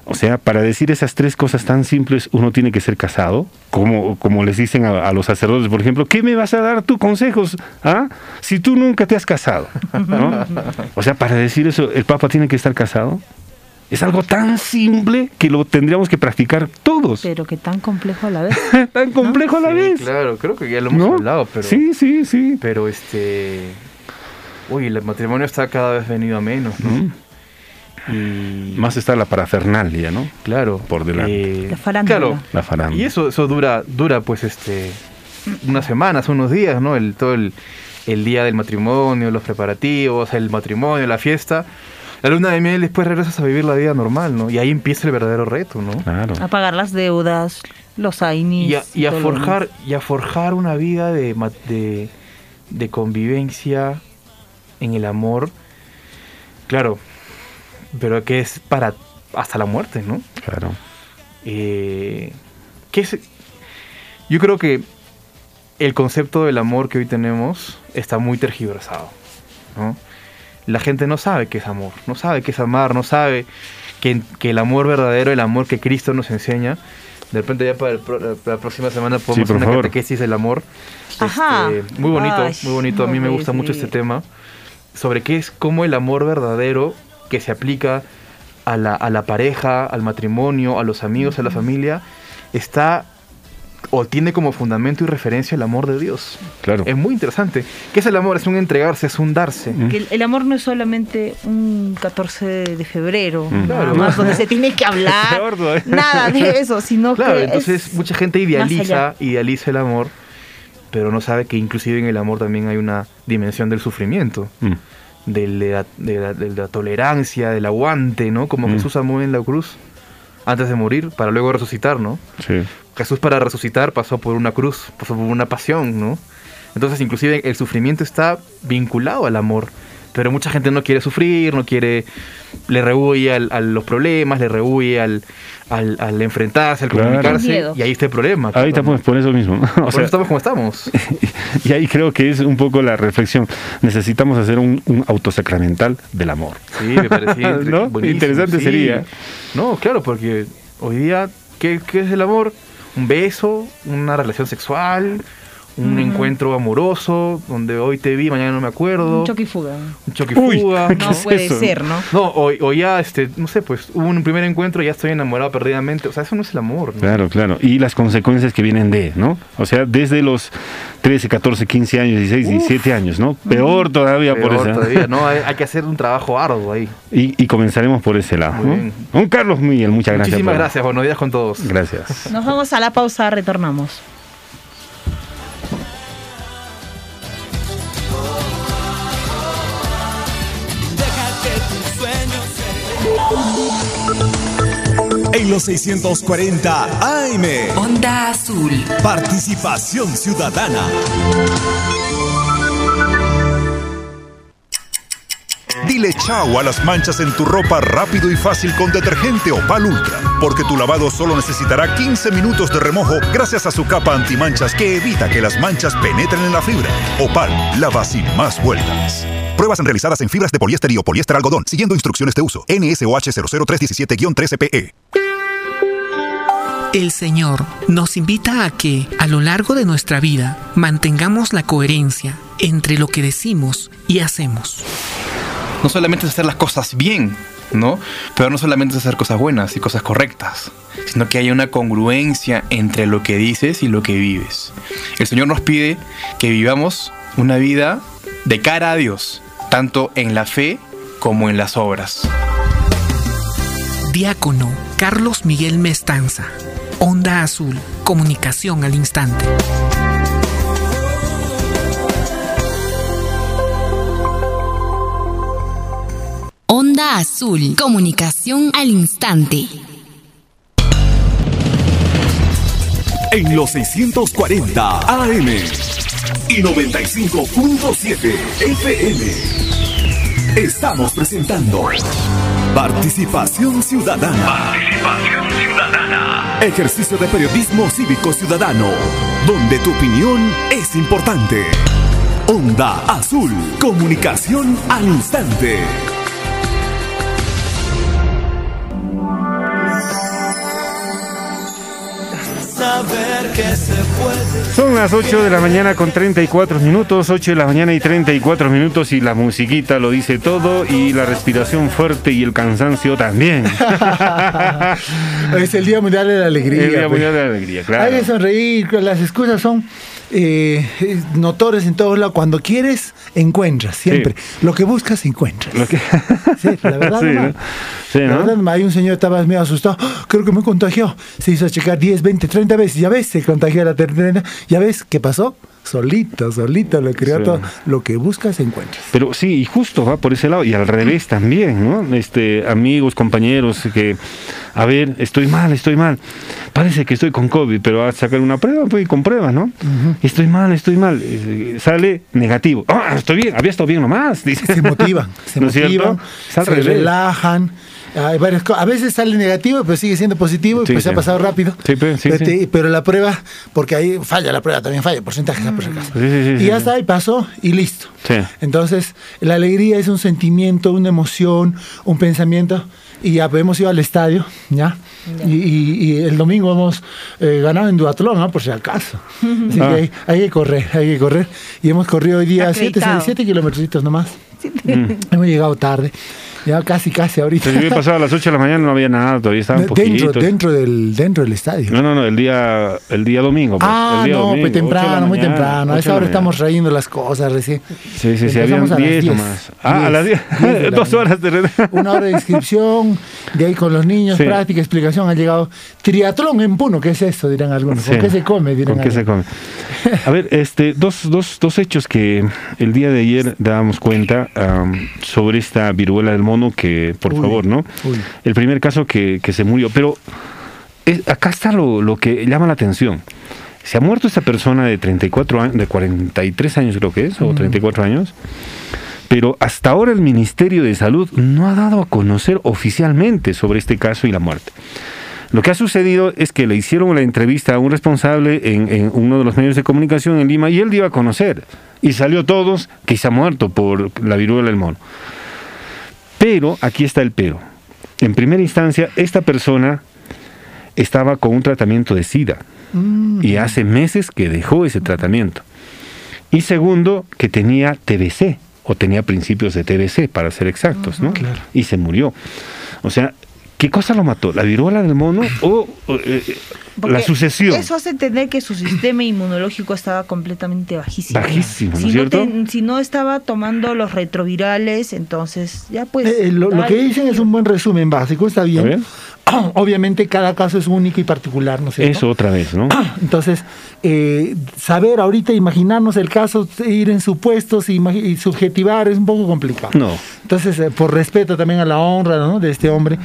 Speaker 7: O sea, para decir esas tres cosas tan simples, uno tiene que ser casado, como, como les dicen a, a los sacerdotes, por ejemplo, ¿qué me vas a dar tú consejos? ¿Ah? Si tú nunca te has casado. ¿no? O sea, para decir eso, ¿el Papa tiene que estar casado? Es algo tan simple que lo tendríamos que practicar todos.
Speaker 8: Pero que tan complejo a la vez.
Speaker 7: tan complejo a la
Speaker 15: Sí,
Speaker 7: vez.
Speaker 15: Claro, creo que ya lo hemos
Speaker 7: ¿No?
Speaker 15: hablado, pero.
Speaker 7: Sí, sí, sí.
Speaker 15: Pero este. Uy, el matrimonio está cada vez venido a menos, ¿no? Y.
Speaker 7: Más está la parafernalia, ¿no?
Speaker 15: Claro.
Speaker 7: Por delante.
Speaker 15: eh,
Speaker 8: La farándula.
Speaker 15: Claro.
Speaker 7: La farándula.
Speaker 15: Y eso, eso dura, dura pues este. Unas semanas, unos días, ¿no? El, todo el, el día del matrimonio, los preparativos, el matrimonio, la fiesta. La luna de miel después regresas a vivir la vida normal, ¿no? Y ahí empieza el verdadero reto, ¿no?
Speaker 7: Claro.
Speaker 8: A pagar las deudas, los ainis.
Speaker 15: Y a, y a forjar, y a forjar una vida de, ma- de, de convivencia en el amor. Claro, pero que es para hasta la muerte, ¿no?
Speaker 7: Claro.
Speaker 15: Eh, ¿qué es? Yo creo que el concepto del amor que hoy tenemos está muy tergiversado. ¿no? La gente no sabe qué es amor, no sabe qué es amar, no sabe que, que el amor verdadero, el amor que Cristo nos enseña. De repente ya para, el para la próxima semana podemos
Speaker 7: Sí,
Speaker 15: hacer una
Speaker 7: favor.
Speaker 15: catequesis del amor.
Speaker 8: Ajá.
Speaker 15: Este, muy bonito,
Speaker 8: Ay,
Speaker 15: muy bonito. A mí me gusta mucho este tema. Sobre qué es cómo el amor verdadero que se aplica a la, a la pareja, al matrimonio, a los amigos, a la familia, está o tiene como fundamento y referencia el amor de Dios.
Speaker 7: Claro.
Speaker 15: Es muy interesante. ¿Qué es el amor? Es un entregarse, es un darse.
Speaker 8: Que el, el amor no es solamente un 14 de febrero,
Speaker 15: Mm.
Speaker 8: nada
Speaker 15: Claro.
Speaker 8: más donde se tiene que hablar, nada de eso, sino
Speaker 15: Claro,
Speaker 8: que
Speaker 15: entonces
Speaker 8: es-
Speaker 15: mucha gente idealiza, idealiza el amor, pero no sabe que inclusive en el amor también hay una dimensión del sufrimiento,
Speaker 7: Mm.
Speaker 15: Del- de, la, de la- de la tolerancia, del aguante, ¿no? Como
Speaker 7: Mm.
Speaker 15: Jesús amó en la cruz antes de morir para luego resucitar, ¿no?
Speaker 7: Sí.
Speaker 15: Jesús para resucitar pasó por una cruz, pasó por una pasión, ¿no? Entonces inclusive el sufrimiento está vinculado al amor, pero mucha gente no quiere sufrir, no quiere, le rehuye al- a los problemas, le rehuye al, al, al enfrentarse, al
Speaker 7: Claro.
Speaker 15: comunicarse, y ahí está el problema.
Speaker 7: Ahí estamos por eso mismo. O
Speaker 15: Por
Speaker 7: sea,
Speaker 15: eso estamos como estamos.
Speaker 7: y ahí creo que es un poco la reflexión. Necesitamos hacer un, un autosacramental del amor.
Speaker 15: Sí, me parecía
Speaker 7: ¿No? Interesante
Speaker 15: sí.
Speaker 7: sería.
Speaker 15: No, claro, porque hoy día, ¿qué, qué es el amor? Un beso, una relación sexual, un encuentro amoroso, donde hoy te vi, mañana no me acuerdo.
Speaker 8: un choque y fuga.
Speaker 15: Un choque y
Speaker 7: Uy,
Speaker 15: fuga.
Speaker 7: ¿qué
Speaker 8: No
Speaker 7: es
Speaker 8: puede
Speaker 7: eso?
Speaker 8: ser, ¿no?
Speaker 15: No, o, o ya, este, no sé, pues hubo un primer encuentro y ya estoy enamorado perdidamente. O sea, eso no es el amor. ¿no?
Speaker 7: Claro, claro. Y las consecuencias que vienen de, ¿no? O sea, desde los 13, 14, 15 años, 16, 17 años, ¿no? Peor todavía por
Speaker 15: Peor
Speaker 7: eso.
Speaker 15: todavía, ¿no? Hay, hay que hacer un trabajo arduo ahí.
Speaker 7: Y, y comenzaremos por ese lado.
Speaker 15: Muy
Speaker 7: ¿no?
Speaker 15: bien.
Speaker 7: Don Carlos Miguel, muchas gracias.
Speaker 15: Muchísimas
Speaker 7: por-
Speaker 15: gracias. Buenos días con todos.
Speaker 7: Gracias.
Speaker 8: Nos vamos a la pausa, retornamos.
Speaker 6: En los 640 AM.
Speaker 2: Onda Azul.
Speaker 6: Participación ciudadana. Dile chao a las manchas en tu ropa rápido y fácil con detergente Opal Ultra, porque tu lavado solo necesitará 15 minutos de remojo gracias a su capa antimanchas que evita que las manchas penetren en la fibra. Opal, lava sin más vueltas. Pruebas realizadas en fibras de poliéster y o poliéster algodón, siguiendo instrucciones de uso. NSOH 00317-13PE.
Speaker 16: El Señor nos invita a que, a lo largo de nuestra vida, mantengamos la coherencia entre lo que decimos y hacemos.
Speaker 15: No solamente es hacer las cosas bien, ¿no? Pero no solamente es hacer cosas buenas y cosas correctas, sino que haya una congruencia entre lo que dices y lo que vives. El Señor nos pide que vivamos una vida de cara a Dios, tanto en la fe como en las obras.
Speaker 16: Diácono Carlos Miguel Mestanza. Onda Azul. Comunicación al instante.
Speaker 12: Onda Azul. Comunicación al instante.
Speaker 6: En los 640 AM y 95.7 FM. Estamos presentando Participación Ciudadana. Participación Ciudadana. Ejercicio de periodismo cívico ciudadano, donde tu opinión es importante. Onda Azul, comunicación al instante.
Speaker 5: Saber que se puede.
Speaker 7: Son las 8 de la mañana con 34 minutos, 8 de la mañana y 34 minutos y la musiquita lo dice todo y la respiración fuerte y el cansancio también.
Speaker 17: es el Día Mundial de la Alegría.
Speaker 7: El Día
Speaker 17: pues.
Speaker 7: Mundial de la Alegría, claro.
Speaker 17: Hay que sonreír, las excusas son eh, eh, notorias en todos lados. Cuando quieres, encuentras, siempre. Lo que buscas, encuentras. Sí, la verdad,
Speaker 7: Sí,
Speaker 17: nomás.
Speaker 7: ¿no? Sí,
Speaker 17: La
Speaker 7: ¿no?
Speaker 17: verdad, hay un señor estaba medio asustado. "Ah, Creo que me contagió. Se hizo checar 10, 20, 30 veces. Ya ves, se contagió la tercera. Ya ves, ¿qué pasó? Solito, solito lo creó
Speaker 7: Sí.
Speaker 17: Lo que buscas encuentras.
Speaker 7: Pero sí, y justo va por ese lado, y al revés también, ¿no? Este, amigos, compañeros, que, a ver, estoy mal, estoy mal. Parece que estoy con COVID, pero a sacar una prueba, pues, y con pruebas, ¿no? Estoy mal, estoy mal. Eh, Sale negativo. Ah, estoy bien, había estado bien nomás. Dice.
Speaker 17: Se motivan, se motivan, se relajan. Hay varias co- a veces sale negativo, pero sigue siendo positivo y
Speaker 7: Sí,
Speaker 17: pues se
Speaker 7: sí.
Speaker 17: ha pasado rápido.
Speaker 7: Sí, pues, sí,
Speaker 17: pero,
Speaker 7: sí.
Speaker 17: te- pero la prueba, porque ahí falla la prueba, también falla, porcentaje por si acaso.
Speaker 7: Sí, sí, sí,
Speaker 17: y
Speaker 7: sí,
Speaker 17: ya
Speaker 7: sí.
Speaker 17: está, y pasó, y listo.
Speaker 7: Sí.
Speaker 17: Entonces, la alegría es un sentimiento, una emoción, un pensamiento. Y ya hemos ido al estadio, ¿ya? Y, y- y el domingo hemos eh, ganado en duatlón, ¿no? Por si acaso. Así
Speaker 7: Ah.
Speaker 17: que hay, hay que correr, hay que correr. Y hemos corrido hoy día siete,
Speaker 8: Acreditado.
Speaker 17: siete kilómetros nomás.
Speaker 7: Mm.
Speaker 17: Hemos llegado tarde. Ya casi, casi ahorita.
Speaker 7: Hubiera pasado a las 8 de la mañana no había nada, todavía estaba un
Speaker 17: dentro,
Speaker 7: poquito.
Speaker 17: dentro, del, dentro del estadio.
Speaker 7: No, no, no, el día, el día domingo. pues,
Speaker 17: Ah,
Speaker 7: el día
Speaker 17: no,
Speaker 7: domingo,
Speaker 17: pues temprano, muy temprano. A esa hora estamos trayendo las cosas recién.
Speaker 7: Sí, sí, sí, habían
Speaker 17: Empezamos a las
Speaker 7: 10
Speaker 17: 10,
Speaker 7: nomás. Ah, a
Speaker 17: 10,
Speaker 7: las 10,
Speaker 17: 10 de la
Speaker 7: dos horas de red.
Speaker 17: Una hora de inscripción, de ahí con los niños,
Speaker 7: Sí.
Speaker 17: práctica, explicación. Ha llegado triatlón en Puno, ¿qué es esto? Dirán algunos. ¿Con
Speaker 7: Sí.
Speaker 17: qué se come? Dirán
Speaker 7: ¿Con qué se come? A ver, este, dos, dos, dos hechos que el día de ayer dábamos cuenta sobre esta viruela del mono que, por
Speaker 17: Uy,
Speaker 7: favor, ¿no?
Speaker 17: uy.
Speaker 7: El primer caso que, que se murió, pero es- acá está lo, lo que llama la atención. Se ha muerto esta persona de 34 años, de 43 años creo que es, o 34 años, pero hasta ahora el Ministerio de Salud no ha dado a conocer oficialmente sobre este caso y la muerte. Lo que ha sucedido es que le hicieron la entrevista a un responsable en, en uno de los medios de comunicación en Lima y él dio a conocer. Y salió todos que se ha muerto por la viruela del mono. Pero, aquí está el pero. En primera instancia, esta persona estaba con un tratamiento de SIDA
Speaker 17: Mm.
Speaker 7: y hace meses que dejó ese tratamiento. Y segundo, que tenía TBC o tenía principios de TBC, para ser exactos, ¿no? Y se murió. O sea, ¿qué cosa lo mató? ¿La viruela del mono o eh, la sucesión?
Speaker 8: Eso hace entender que su sistema inmunológico estaba completamente bajísimo.
Speaker 7: Bajísimo, ¿no
Speaker 8: si no
Speaker 7: cierto?
Speaker 8: ten- si no estaba tomando los retrovirales, entonces ya pues...
Speaker 17: Eh, lo, lo que dicen es un buen resumen básico, está bien. Obviamente cada caso es único y particular, ¿no es cierto?
Speaker 7: Eso otra vez, ¿no?
Speaker 17: Entonces, eh, saber ahorita, imaginarnos el caso, ir en supuestos y, y subjetivar es un poco complicado.
Speaker 7: No.
Speaker 17: Entonces, eh, por respeto también a la honra ¿no? de este hombre,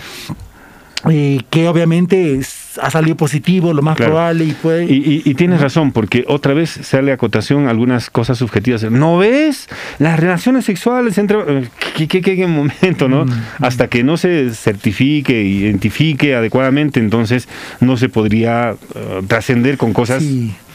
Speaker 17: eh, que obviamente es- ha salido positivo, lo más
Speaker 7: Claro.
Speaker 17: probable, y puede...
Speaker 7: Y, y- y tienes razón, porque otra vez sale a acotación algunas cosas subjetivas. ¿No ves las relaciones sexuales entre... eh, ¿Qué, qué, qué- qué momento, no?
Speaker 17: Mm,
Speaker 7: Hasta que no se certifique, identifique adecuadamente, entonces no se podría trascender con cosas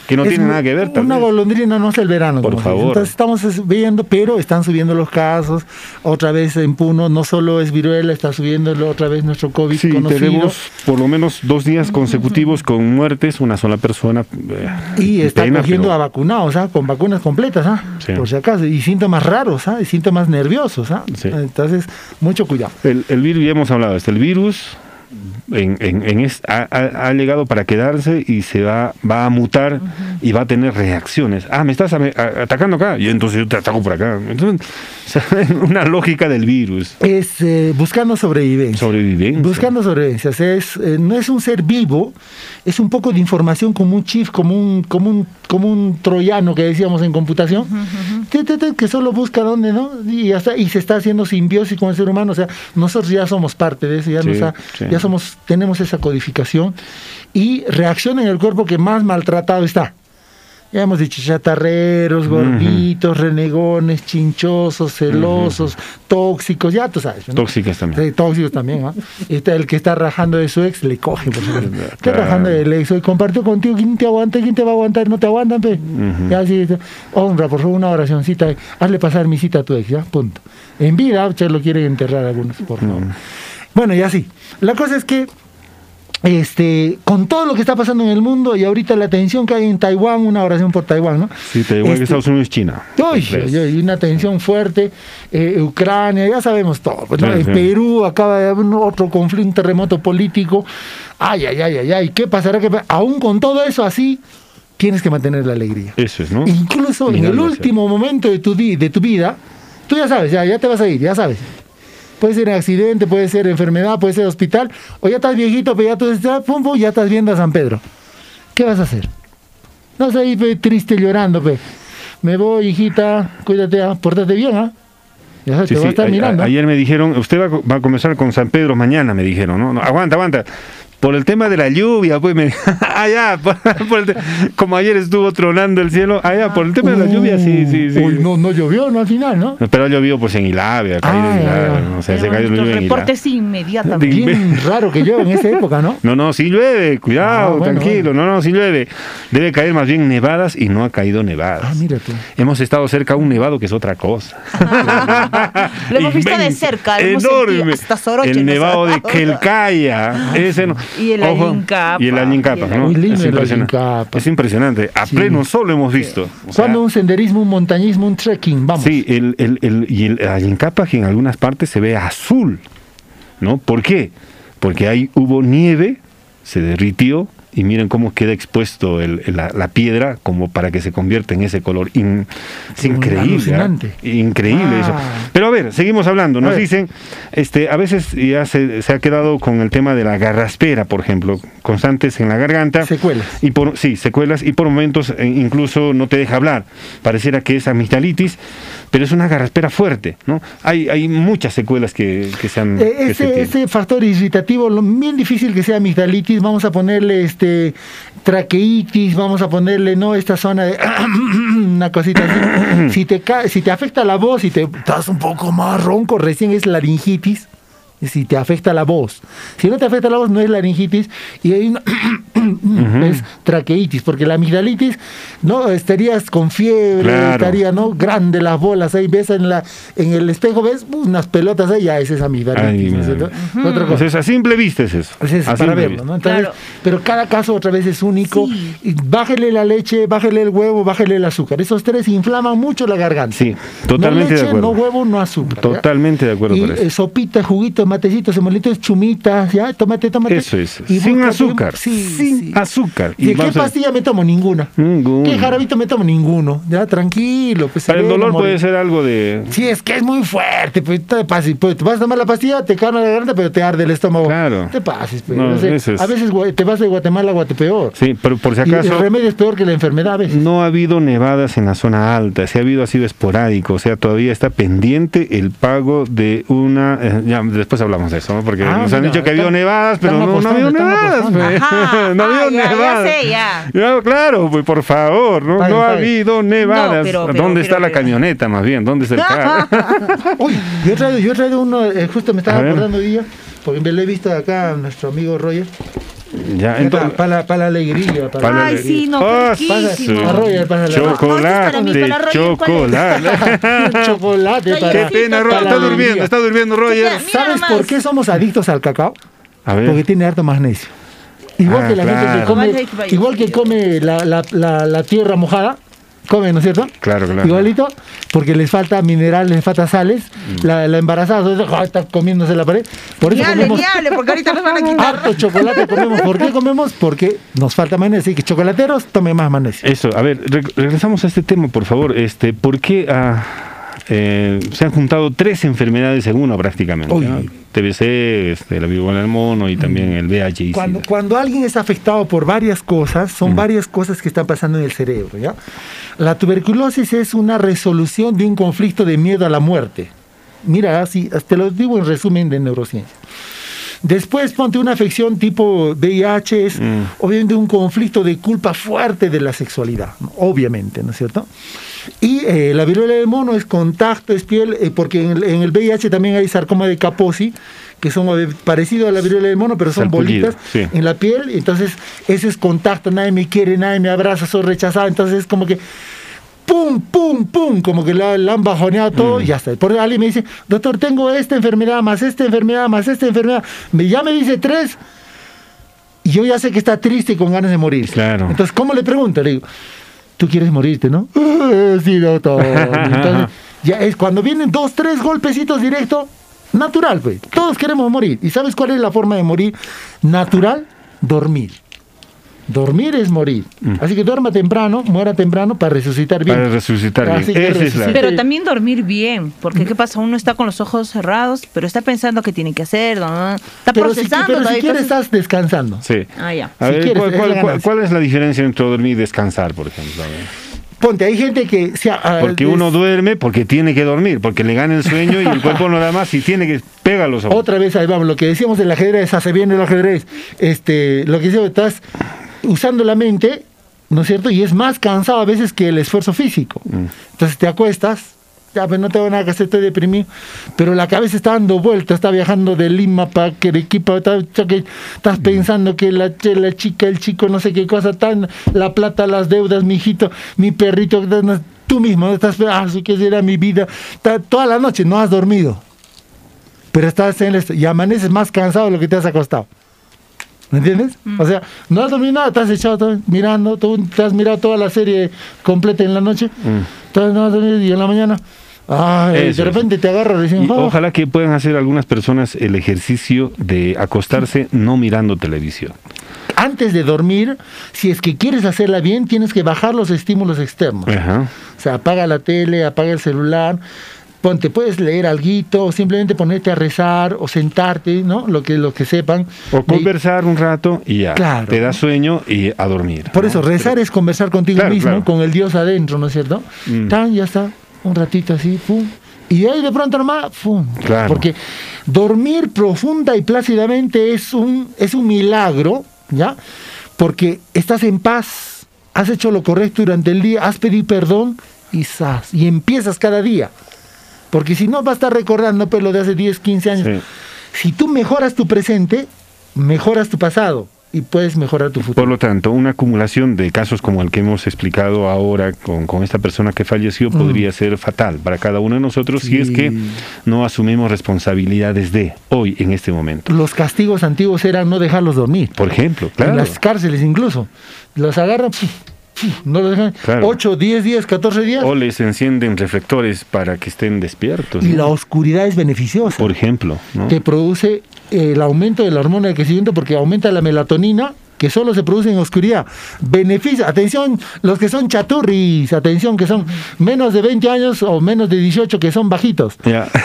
Speaker 7: que no
Speaker 17: Es
Speaker 7: tienen
Speaker 17: mu-
Speaker 7: nada que ver. tal
Speaker 17: Una
Speaker 7: vez.
Speaker 17: golondrina no es el verano.
Speaker 7: Por
Speaker 17: dice.
Speaker 7: favor.
Speaker 17: Entonces estamos es- viendo, pero están subiendo los casos. Otra vez en Puno, no solo es viruela, está subiendo otra vez nuestro COVID
Speaker 7: Sí,
Speaker 17: conocido.
Speaker 7: tenemos por lo menos dos días consecutivos con muertes, una sola persona. eh,
Speaker 17: Y está
Speaker 7: pena,
Speaker 17: cogiendo
Speaker 7: pero-
Speaker 17: a vacunados, ¿ah? con vacunas completas, ¿ah?
Speaker 7: Sí.
Speaker 17: por si acaso, y síntomas raros, ¿ah? y síntomas nerviosos. ¿ah?
Speaker 7: Sí.
Speaker 17: Entonces, mucho cuidado.
Speaker 7: El, el virus, ya hemos hablado, este, el virus en, en- en es- ha, ha- ha llegado para quedarse y se va, va a mutar y va a tener reacciones. Ah, me estás a- atacando acá y entonces yo te ataco por acá. Entonces, o sea, una lógica del virus.
Speaker 17: Es eh, buscando sobrevivencia.
Speaker 7: Sobrevivencia.
Speaker 17: Buscando sobrevivencia. O sea, es, eh, no es un ser vivo, es un poco de información como un chip, como un, como un, como un troyano que decíamos en computación, que solo busca dónde, ¿no? Y, ya está, y se está haciendo simbiosis con el ser humano. O sea, nosotros ya somos parte de eso, ya,
Speaker 7: Sí,
Speaker 17: nos ha-
Speaker 7: sí.
Speaker 17: ya somos, tenemos esa codificación y reacciona en el cuerpo que más maltratado está. Ya hemos dicho chatarreros, gorditos, renegones, chinchosos, celosos, tóxicos, ya tú sabes. ¿no?
Speaker 7: Tóxicas también.
Speaker 17: Sí, tóxicos también, ¿no? Está el que está rajando de su ex, le coge, por. Está rajando del ex, hoy compartió contigo, ¿quién te aguanta? ¿Quién te va a aguantar? No te aguantan, pe. Ya sí, honra, por favor, una oracióncita, hazle pasar mi cita a tu ex, ya, punto. En vida, che, lo quieren enterrar algunos, por favor. Bueno, y así. La cosa es que este, con todo lo que está pasando en el mundo y ahorita la tensión que hay en Taiwán, una oración por Taiwán, ¿no?
Speaker 7: Sí, que
Speaker 17: Este-
Speaker 7: Estados Unidos y China.
Speaker 17: Uy, una tensión fuerte, eh, Ucrania, ya sabemos todo. pues, ¿no?
Speaker 7: Sí,
Speaker 17: en
Speaker 7: sí.
Speaker 17: Perú acaba de haber otro conflicto, un terremoto político. Ay, ay, ay, ay, ay. ¿Qué pasará? ¿Qué Aún con todo eso así, tienes que mantener la alegría.
Speaker 7: Eso es, ¿no?
Speaker 17: Incluso en el último momento de tu, de tu vida, tú ya sabes, ya, ya te vas a ir, ya sabes. Puede ser accidente, puede ser enfermedad, puede ser hospital, o ya estás viejito, pero ya tú estás, pum, pum, ya estás viendo a San Pedro. ¿Qué vas a hacer? No sé, ahí triste llorando, pe. Me voy, hijita, cuídate, ah, pórtate bien, ¿ah? Ya
Speaker 7: Sí,
Speaker 17: te va a
Speaker 7: sí,
Speaker 17: estar mirando.
Speaker 7: a- ayer me dijeron, usted va, va a comenzar con San Pedro mañana, me dijeron, ¿no? No, aguanta, aguanta. Por el tema de la lluvia, pues me... ah, ya, por- por el te- como ayer estuvo tronando el cielo, ah, ya, por el tema de la lluvia, sí, sí, sí.
Speaker 17: Uy, no, no llovió, ¿no? Al final, ¿no?
Speaker 7: Pero ha llovido pues en Ilave, ha caído en Ilave, ¿no? o sea, se ha caído la
Speaker 8: Nuestros
Speaker 7: lluvia en Ilave.
Speaker 8: reportes inmediatamente.
Speaker 17: Bien raro que llueva en esa época, ¿no?
Speaker 7: No, no, sí llueve, cuidado,
Speaker 17: Ah, bueno,
Speaker 7: tranquilo, no, no, sí llueve. Debe caer más bien nevadas y no ha caído nevadas.
Speaker 17: Ah, mira tú.
Speaker 7: Hemos estado cerca a un nevado que es otra cosa.
Speaker 8: Lo hemos visto de cerca, lo hemos
Speaker 7: enorme.
Speaker 8: hasta Soroche
Speaker 7: El nevado de. Quelcaya. Ese no.
Speaker 8: Y el
Speaker 7: Ojo,
Speaker 8: Ayincapa.
Speaker 7: Y el.
Speaker 17: Muy lindo
Speaker 7: es,
Speaker 17: el
Speaker 7: impresionante. Es impresionante. A pleno sol lo hemos visto. O sea,
Speaker 17: Cuando un senderismo, un montañismo, un trekking, vamos.
Speaker 7: Sí, el, el, el, y el Ayincapa que en algunas partes se ve azul, ¿no? ¿Por qué? Porque ahí hubo nieve, se derritió y miren cómo queda expuesto el- la, la piedra como para que se convierta en ese color. In- es increíble. ¿ah? Increíble eso.
Speaker 17: Ah.
Speaker 7: Pero a ver, seguimos hablando. Nos dicen, este, a veces ya se, se ha quedado con el tema de la garraspera, por ejemplo, constantes en la garganta.
Speaker 17: Secuelas.
Speaker 7: Y por, sí, secuelas y por momentos eh, incluso no te deja hablar. Pareciera que es amigdalitis, pero es una garraspera fuerte, ¿no? Hay, hay muchas secuelas que, que se han...
Speaker 17: Eh,
Speaker 7: que se
Speaker 17: ese factor irritativo, lo bien difícil que sea amigdalitis, vamos a ponerle este traqueitis, vamos a ponerle no esta zona de una cosita así. si te si te afecta la voz y te estás un poco más ronco, recién es laringitis. Si te afecta la voz. Si no te afecta la voz, no es laringitis. Y hay una es traqueitis, porque la amigdalitis, no estarías con fiebre,
Speaker 7: Claro.
Speaker 17: estaría no grande las bolas ahí, ves en la en el espejo, ves unas pelotas ahí, ya esa es amigdalitis.
Speaker 7: Ay,
Speaker 17: ¿no es
Speaker 7: madre.
Speaker 17: cierto? Otra cosa.
Speaker 7: Entonces, a simple vista es eso.
Speaker 17: Es
Speaker 7: A
Speaker 17: para verlo,
Speaker 7: vista.
Speaker 17: ¿no? Entonces,
Speaker 8: Claro.
Speaker 17: Pero cada caso otra vez es único. Y bájele la leche, bájele el huevo, bájele el azúcar. Esos tres inflaman mucho la garganta.
Speaker 7: Sí, totalmente
Speaker 17: no leche,
Speaker 7: de acuerdo.
Speaker 17: No huevo, no azúcar. ¿ya?
Speaker 7: Totalmente de acuerdo
Speaker 17: Y
Speaker 7: con eso.
Speaker 17: eh, sopita, juguitos, matecitos, semolitos, chumitas, ya, tómate, tómate.
Speaker 7: Eso es.
Speaker 17: Y
Speaker 7: Sin azúcar.
Speaker 17: Sí,
Speaker 7: Sin
Speaker 17: sí.
Speaker 7: azúcar.
Speaker 17: ¿De qué
Speaker 7: vamos a-
Speaker 17: pastilla me tomo? Ninguna. ¿Qué jarabito me tomo? Ninguno. Ya, tranquilo. Pues,
Speaker 7: Para el dolor puede ser algo de...
Speaker 17: Sí, es que es muy fuerte. Pues, te pases, pues, te vas a tomar la pastilla, te calma la garganta, pero te arde el estómago.
Speaker 7: Claro.
Speaker 17: Te pases. Pues,
Speaker 7: No,
Speaker 17: no sé.
Speaker 7: es-
Speaker 17: A veces te vas de Guatemala a Guatepeor.
Speaker 7: Sí, pero por si
Speaker 17: Y
Speaker 7: acaso...
Speaker 17: el remedio es peor que la enfermedad a veces.
Speaker 7: No ha habido nevadas en la zona alta, si ha habido ha sido esporádico, o sea, todavía está pendiente el pago de una... eh, ya, después hablamos de eso, ¿no? porque
Speaker 17: Ah,
Speaker 7: nos han dicho que ha habido nevadas, pero no, no ha habido nevadas. pues.
Speaker 8: Ajá.
Speaker 7: no ha habido
Speaker 8: ya, ya
Speaker 7: nevadas.
Speaker 8: sé, ya.
Speaker 7: Ya, claro, pues por favor, no, ha habido nevadas.
Speaker 8: pero- pero-
Speaker 7: ¿Dónde
Speaker 8: pero-
Speaker 7: está la
Speaker 8: pero-
Speaker 7: camioneta más bien? ¿Dónde está el carro?
Speaker 17: Uy, yo he traído, yo he traído uno, eh, justo me estaba acordando hoy día, porque me lo he visto acá a nuestro amigo Roger.
Speaker 7: Ya, entonces...
Speaker 17: para, para la alegría. Para,
Speaker 8: Ay,
Speaker 7: la-
Speaker 8: sí, no,
Speaker 17: Roger, para la
Speaker 7: Chocolate,
Speaker 8: para mí, para Roger,
Speaker 7: chocolate.
Speaker 17: chocolate. Para,
Speaker 7: Qué pena, Roger,
Speaker 8: la
Speaker 7: está durmiendo, está durmiendo Roger.
Speaker 8: Mira
Speaker 17: ¿Sabes
Speaker 8: nomás.
Speaker 17: por qué somos adictos al cacao?
Speaker 7: A ver.
Speaker 17: Porque tiene harto magnesio. Igual
Speaker 7: Ah,
Speaker 17: que la gente
Speaker 7: claro.
Speaker 17: que come, igual que come la, la, la, la tierra mojada, come, ¿no es cierto?
Speaker 7: Claro, claro.
Speaker 17: Igualito, porque les falta minerales, les falta sales.
Speaker 7: Mm.
Speaker 17: La, la embarazada ah, está comiéndose la pared. Por eso
Speaker 8: hable,
Speaker 17: comemos
Speaker 8: porque ahorita nos van a quitar.
Speaker 17: harto chocolate. Comemos. ¿Por qué comemos? Porque nos falta magnesio. Así que chocolateros, tomen más magnesio.
Speaker 7: Eso, a ver, re- regresamos a este tema, por favor. Este, ¿Por qué ah, eh, se han juntado tres enfermedades en una prácticamente?
Speaker 17: Uy.
Speaker 7: ¿no? TBC, este, la viruela del mono y también el VIH
Speaker 17: Cuando, cuando alguien es afectado por varias cosas, son varias cosas que están pasando en el cerebro. ¿ya? La tuberculosis es una resolución de un conflicto de miedo a la muerte. Mira, así, te lo digo en resumen de neurociencia. Después ponte una afección tipo VIH, es obviamente un conflicto de culpa fuerte de la sexualidad, obviamente, ¿no es cierto? Y eh, la viruela del mono es contacto, es piel, eh, porque en el, en el VIH también hay sarcoma de Kaposi, que son parecidos a la viruela del mono, pero son bolitas
Speaker 7: sí.
Speaker 17: en la piel, entonces ese es contacto, nadie me quiere, nadie me abraza, soy rechazado, entonces es como que pum, pum, pum, como que la, la han bajoneado todo y ya está. Por alguien me dice, doctor, tengo esta enfermedad, más esta enfermedad, más esta enfermedad, me, ya me dice tres, y yo ya sé que está triste y con ganas de morir.
Speaker 7: Claro.
Speaker 17: Entonces, ¿cómo le pregunto? Le digo, tú quieres morirte, ¿no? "Ah, sí, doctor. Entonces, ya es cuando vienen dos, tres golpecitos directos, natural, pues. Todos queremos morir. ¿Y sabes cuál es la forma de morir natural? Dormir. Dormir es morir. Así que duerma temprano, muera temprano para resucitar bien.
Speaker 7: Para resucitar bien.
Speaker 17: Así que
Speaker 7: Esa es la-
Speaker 8: Pero también dormir bien, porque ¿qué pasa? Uno está con los ojos cerrados, pero está pensando qué tiene que hacer, ¿no? está
Speaker 17: pero si,
Speaker 8: procesando.
Speaker 17: pero si quieres estás descansando.
Speaker 7: Sí.
Speaker 8: Ah, ya.
Speaker 7: A
Speaker 17: Si
Speaker 7: ver,
Speaker 17: quieres,
Speaker 7: ¿cuál,
Speaker 17: es
Speaker 7: cuál- es la diferencia entre dormir y descansar, por ejemplo?
Speaker 17: Ponte, hay gente que... se ha-
Speaker 7: Porque
Speaker 17: ah,
Speaker 7: uno duerme porque tiene que dormir, porque le gana el sueño y el cuerpo no da más y tiene que pega los ojos.
Speaker 17: Otra vez ahí vamos, lo que decíamos del ajedrez, hace bien el ajedrez. Este, lo que decíamos, estás usando la mente, ¿no es cierto? Y es más cansado a veces que el esfuerzo físico. Entonces te acuestas, ya pues no tengo nada que hacer, estoy deprimido, pero la cabeza está dando vueltas, está viajando de Lima para Arequipa, está- está estás pensando que la, la chica, el chico, no sé qué cosa, tan, la plata, las deudas, mi hijito, mi perrito, tú mismo estás, ah, sí que será mi vida, Está- toda la noche no has dormido pero estás en el y amaneces más cansado de lo que te has acostado. ¿Me entiendes? O sea, no has dormido nada, te has echado todo mirando, tú te has mirado toda la serie completa en la noche, entonces no has dormido y en la mañana, ay,
Speaker 7: Eso
Speaker 17: de
Speaker 7: es.
Speaker 17: repente te agarra recién.
Speaker 7: Y ojalá que puedan hacer algunas personas el ejercicio de acostarse no mirando televisión.
Speaker 17: Antes de dormir, si es que quieres hacerla bien, tienes que bajar los estímulos externos.
Speaker 7: Ajá.
Speaker 17: O sea, apaga la tele, apaga el celular, ponte, puedes leer algo, o simplemente ponerte a rezar o sentarte, ¿no? Lo que, lo que sepan.
Speaker 7: O conversar un rato y ya.
Speaker 17: Claro.
Speaker 7: Te da sueño y a dormir.
Speaker 17: Por eso, rezar es conversar contigo
Speaker 7: Claro,
Speaker 17: mismo,
Speaker 7: claro.
Speaker 17: con el Dios adentro, ¿no es cierto?
Speaker 7: Mm.
Speaker 17: Tan, ya está, un ratito así, pum. Y de ahí de pronto nomás, pum.
Speaker 7: Claro.
Speaker 17: Porque dormir profunda y plácidamente es un, es un milagro, ¿ya? Porque estás en paz, has hecho lo correcto durante el día, has pedido perdón y y empiezas cada día. Porque si no vas a estar recordando pues, lo de hace 10, 15 años. Si tú mejoras tu presente, mejoras tu pasado y puedes mejorar tu futuro.
Speaker 7: Por lo tanto, una acumulación de casos como el que hemos explicado ahora con, con esta persona que falleció
Speaker 17: Mm.
Speaker 7: podría ser fatal para cada uno de nosotros si es que no asumimos responsabilidades de hoy, en este momento.
Speaker 17: Los castigos antiguos eran no dejarlos dormir.
Speaker 7: Por ejemplo, claro.
Speaker 17: En las cárceles incluso. Los agarran, pf, no los dejan.
Speaker 7: Claro.
Speaker 17: 8, 10 días, 14 días.
Speaker 7: O les encienden reflectores para que estén despiertos.
Speaker 17: Y
Speaker 7: ¿no?
Speaker 17: la oscuridad es beneficiosa.
Speaker 7: Por ejemplo, ¿no?
Speaker 17: Te produce el aumento de la hormona del crecimiento porque aumenta la melatonina que solo se produce en oscuridad. Beneficia, atención, los que son chaturris, atención, que son menos de 20 años o menos de 18 que son bajitos.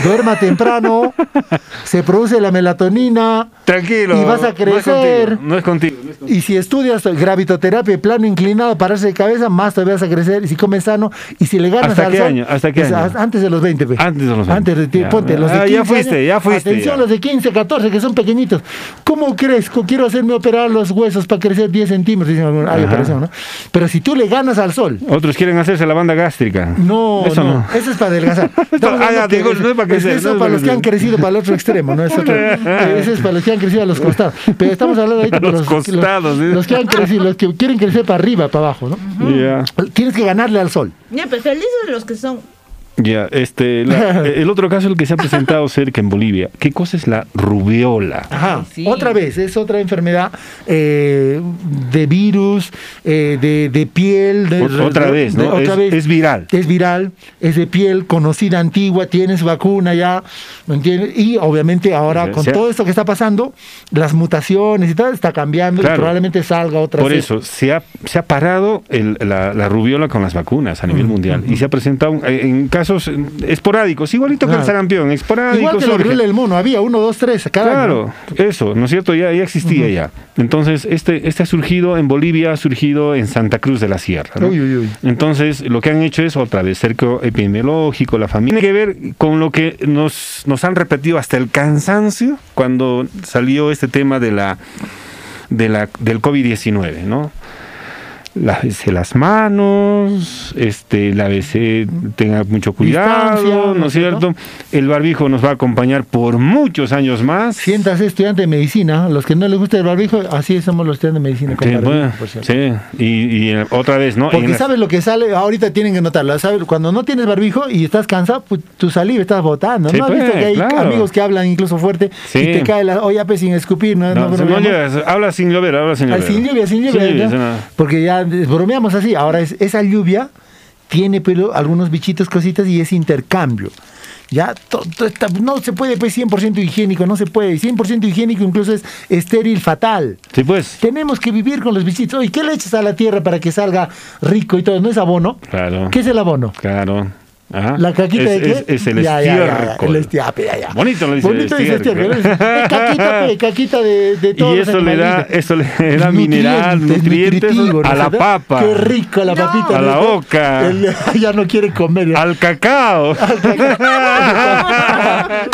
Speaker 17: Duerma temprano, se produce la melatonina.
Speaker 7: Tranquilo.
Speaker 17: Y vas a
Speaker 7: no es
Speaker 17: crecer.
Speaker 7: contigo, No es contigo. no es contigo.
Speaker 17: Y si estudias gravitoterapia, plano inclinado, pararse de cabeza, más todavía vas a crecer. Y si comes sano, y si le ganas
Speaker 7: ¿Hasta
Speaker 17: al
Speaker 7: qué
Speaker 17: sol,
Speaker 7: año? ¿Hasta qué
Speaker 17: es
Speaker 7: año?
Speaker 17: Antes de los 20, pe.
Speaker 7: Antes de los 20.
Speaker 17: Antes de
Speaker 7: Ya.
Speaker 17: ponte, los de
Speaker 7: Ah,
Speaker 17: 15
Speaker 7: ya fuiste,
Speaker 17: años,
Speaker 7: ya fuiste,
Speaker 17: Atención,
Speaker 7: ya.
Speaker 17: los de 15, 14, que son pequeñitos. ¿Cómo crees? Quiero hacerme operar los huesos para crecer 10 centímetros. Dicen, algunos, hay
Speaker 7: Ajá.
Speaker 17: operación, ¿no? Pero si tú le ganas al sol,
Speaker 7: Otros quieren hacerse la banda gástrica.
Speaker 17: no,
Speaker 7: Eso
Speaker 17: no,
Speaker 7: no.
Speaker 17: eso es para adelgazar. Estamos
Speaker 7: Ah,
Speaker 17: hablando
Speaker 7: ya,
Speaker 17: que
Speaker 7: digo,
Speaker 17: es-
Speaker 7: no es para crecer,
Speaker 17: Eso
Speaker 7: no es
Speaker 17: para
Speaker 7: para
Speaker 17: los que han crecido para el otro extremo, no es otro. Eso es para los que han crecido a los costados. Pero estamos hablando ahorita de
Speaker 7: Los costados,
Speaker 17: los, los que han crecido, los que quieren crecer para arriba, para abajo, ¿no? Tienes que ganarle al sol.
Speaker 8: Ya, pero felices los que son.
Speaker 7: Ya, este, la- el otro caso, el que se ha presentado cerca en Bolivia. ¿Qué cosa es la rubiola?
Speaker 17: Ajá. Otra vez, es otra enfermedad eh, de virus, eh, de, de piel. de-
Speaker 7: otra vez, ¿no?
Speaker 17: otra
Speaker 7: Es-
Speaker 17: vez.
Speaker 7: es viral.
Speaker 17: Es viral, es de piel, conocida, antigua, tienes vacuna ya, ¿me entiendes? Y obviamente ahora,
Speaker 7: O sea,
Speaker 17: con todo esto que está pasando, las mutaciones y tal, está cambiando y probablemente salga otra
Speaker 7: Por
Speaker 17: vez.
Speaker 7: eso, se ha, se ha parado el- la, la rubiola con las vacunas a nivel mundial y se ha presentado eh, en casos esporádicos, igualito que el sarampión, esporádicos.
Speaker 17: Igual que
Speaker 7: surge.
Speaker 17: del mono, había uno, dos, tres cada
Speaker 7: Claro,
Speaker 17: año.
Speaker 7: eso, ¿no es cierto? Ya, ya existía ya. Entonces, este, este ha surgido en Bolivia, ha surgido en Santa Cruz de la Sierra. ¿no?
Speaker 17: Uy, uy, uy.
Speaker 7: Entonces, lo que han hecho es otra vez cerco epidemiológico, la familia. Tiene que ver con lo que nos, nos han repetido hasta el cansancio cuando salió este tema de la, de la, del COVID-19, ¿no? Lávese las manos, este, lávese, tenga mucho cuidado,
Speaker 17: Distancia,
Speaker 7: ¿no
Speaker 17: ¿no
Speaker 7: es cierto? El barbijo nos va a acompañar por muchos años más.
Speaker 17: Siéntase estudiante de medicina, los que no les gusta el barbijo, así somos los estudiantes de medicina. con
Speaker 7: Sí,
Speaker 17: barbijo,
Speaker 7: bueno,
Speaker 17: por cierto.
Speaker 7: sí, y, y, eh, otra vez, ¿no?
Speaker 17: Porque sabes lo que sale, ahorita tienen que notarlo, ¿sabes? Cuando no tienes barbijo y estás cansado, pues, tu saliva estás botando.
Speaker 7: Sí,
Speaker 17: ¿No has
Speaker 7: pues,
Speaker 17: visto que hay
Speaker 7: claro.
Speaker 17: amigos que hablan incluso fuerte
Speaker 7: Sí.
Speaker 17: y te cae la olla pues, sin escupir? No,
Speaker 7: No,
Speaker 17: no
Speaker 7: habla sin llover, habla sin
Speaker 17: Al
Speaker 7: llover.
Speaker 17: sin lluvia, sin no. Porque ya bromeamos así. Ahora es, esa lluvia tiene pero algunos bichitos, cositas y es intercambio. Ya, to- to- esta- no se puede pues 100% higiénico, no se puede. 100% higiénico incluso es estéril, fatal.
Speaker 7: Sí, pues.
Speaker 17: Tenemos que vivir con los bichitos. Oye, ¿qué le echas a la tierra para que salga rico y todo? ¿No es abono?
Speaker 7: Claro.
Speaker 17: ¿Qué es el abono?
Speaker 7: Claro. Ajá.
Speaker 17: ¿La caquita
Speaker 7: es,
Speaker 17: de qué?
Speaker 7: Es, es el
Speaker 17: Ya, ya, ya, ya,
Speaker 7: estiércol.
Speaker 17: el estiape, ya, ya.
Speaker 7: Bonito lo dice
Speaker 17: Bonito dice
Speaker 7: estiércol.
Speaker 17: estiércol. Es caquita, pe, caquita de, de todos
Speaker 7: Y eso le da, eso le da mineral, nutrientes a la papa.
Speaker 17: Qué rico la papita.
Speaker 7: A la
Speaker 17: ¿no?
Speaker 7: oca.
Speaker 17: El- ya no quiere comer. ya.
Speaker 7: Al cacao.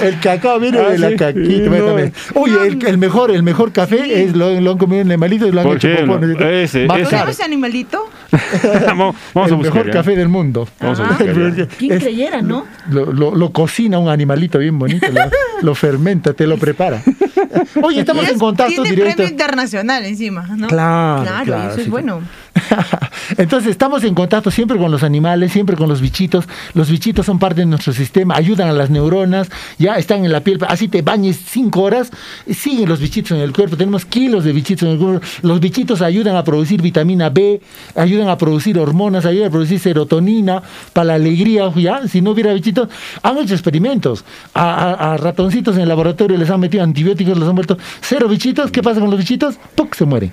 Speaker 17: El cacao viene
Speaker 7: Ah,
Speaker 17: de la
Speaker 7: sí.
Speaker 17: caquita.
Speaker 7: No.
Speaker 17: Oye, el, el mejor, el mejor café es lo, lo han comido en animalitos y lo han
Speaker 7: Por
Speaker 17: hecho
Speaker 7: ejemplo,
Speaker 17: popones.
Speaker 7: ese,
Speaker 17: Más
Speaker 7: ese.
Speaker 17: caro.
Speaker 8: ¿Sabes ese animalito?
Speaker 7: vamos, vamos a
Speaker 17: el
Speaker 7: buscar.
Speaker 17: mejor
Speaker 7: ya.
Speaker 17: café del mundo.
Speaker 7: Vamos a buscar. ya.
Speaker 8: ¿Quién
Speaker 17: Es-
Speaker 8: creyera, no?
Speaker 17: Lo, lo- lo cocina un animalito bien bonito, lo, lo fermenta, te lo prepara. Oye, estamos
Speaker 8: es-
Speaker 17: en contacto
Speaker 8: Tiene
Speaker 17: directo.
Speaker 8: premio internacional encima, ¿no?
Speaker 17: Claro,
Speaker 8: Claro,
Speaker 17: claro,
Speaker 8: y eso
Speaker 17: sí,
Speaker 8: es
Speaker 17: sí.
Speaker 8: bueno.
Speaker 17: Entonces estamos en contacto siempre con los animales, siempre con los bichitos. Los bichitos son parte de nuestro sistema, ayudan a las neuronas, ya están en la piel. Así te bañes cinco horas, siguen los bichitos en el cuerpo. Tenemos kilos de bichitos en el cuerpo. Los bichitos ayudan a producir vitamina B, ayudan a producir hormonas, ayudan a producir serotonina para la alegría. Ya, si no hubiera bichitos, han hecho experimentos. A, a- ratoncitos en el laboratorio les han metido antibióticos, los han vuelto cero bichitos. ¿Qué pasa con los bichitos? ¡Puc! Se mueren.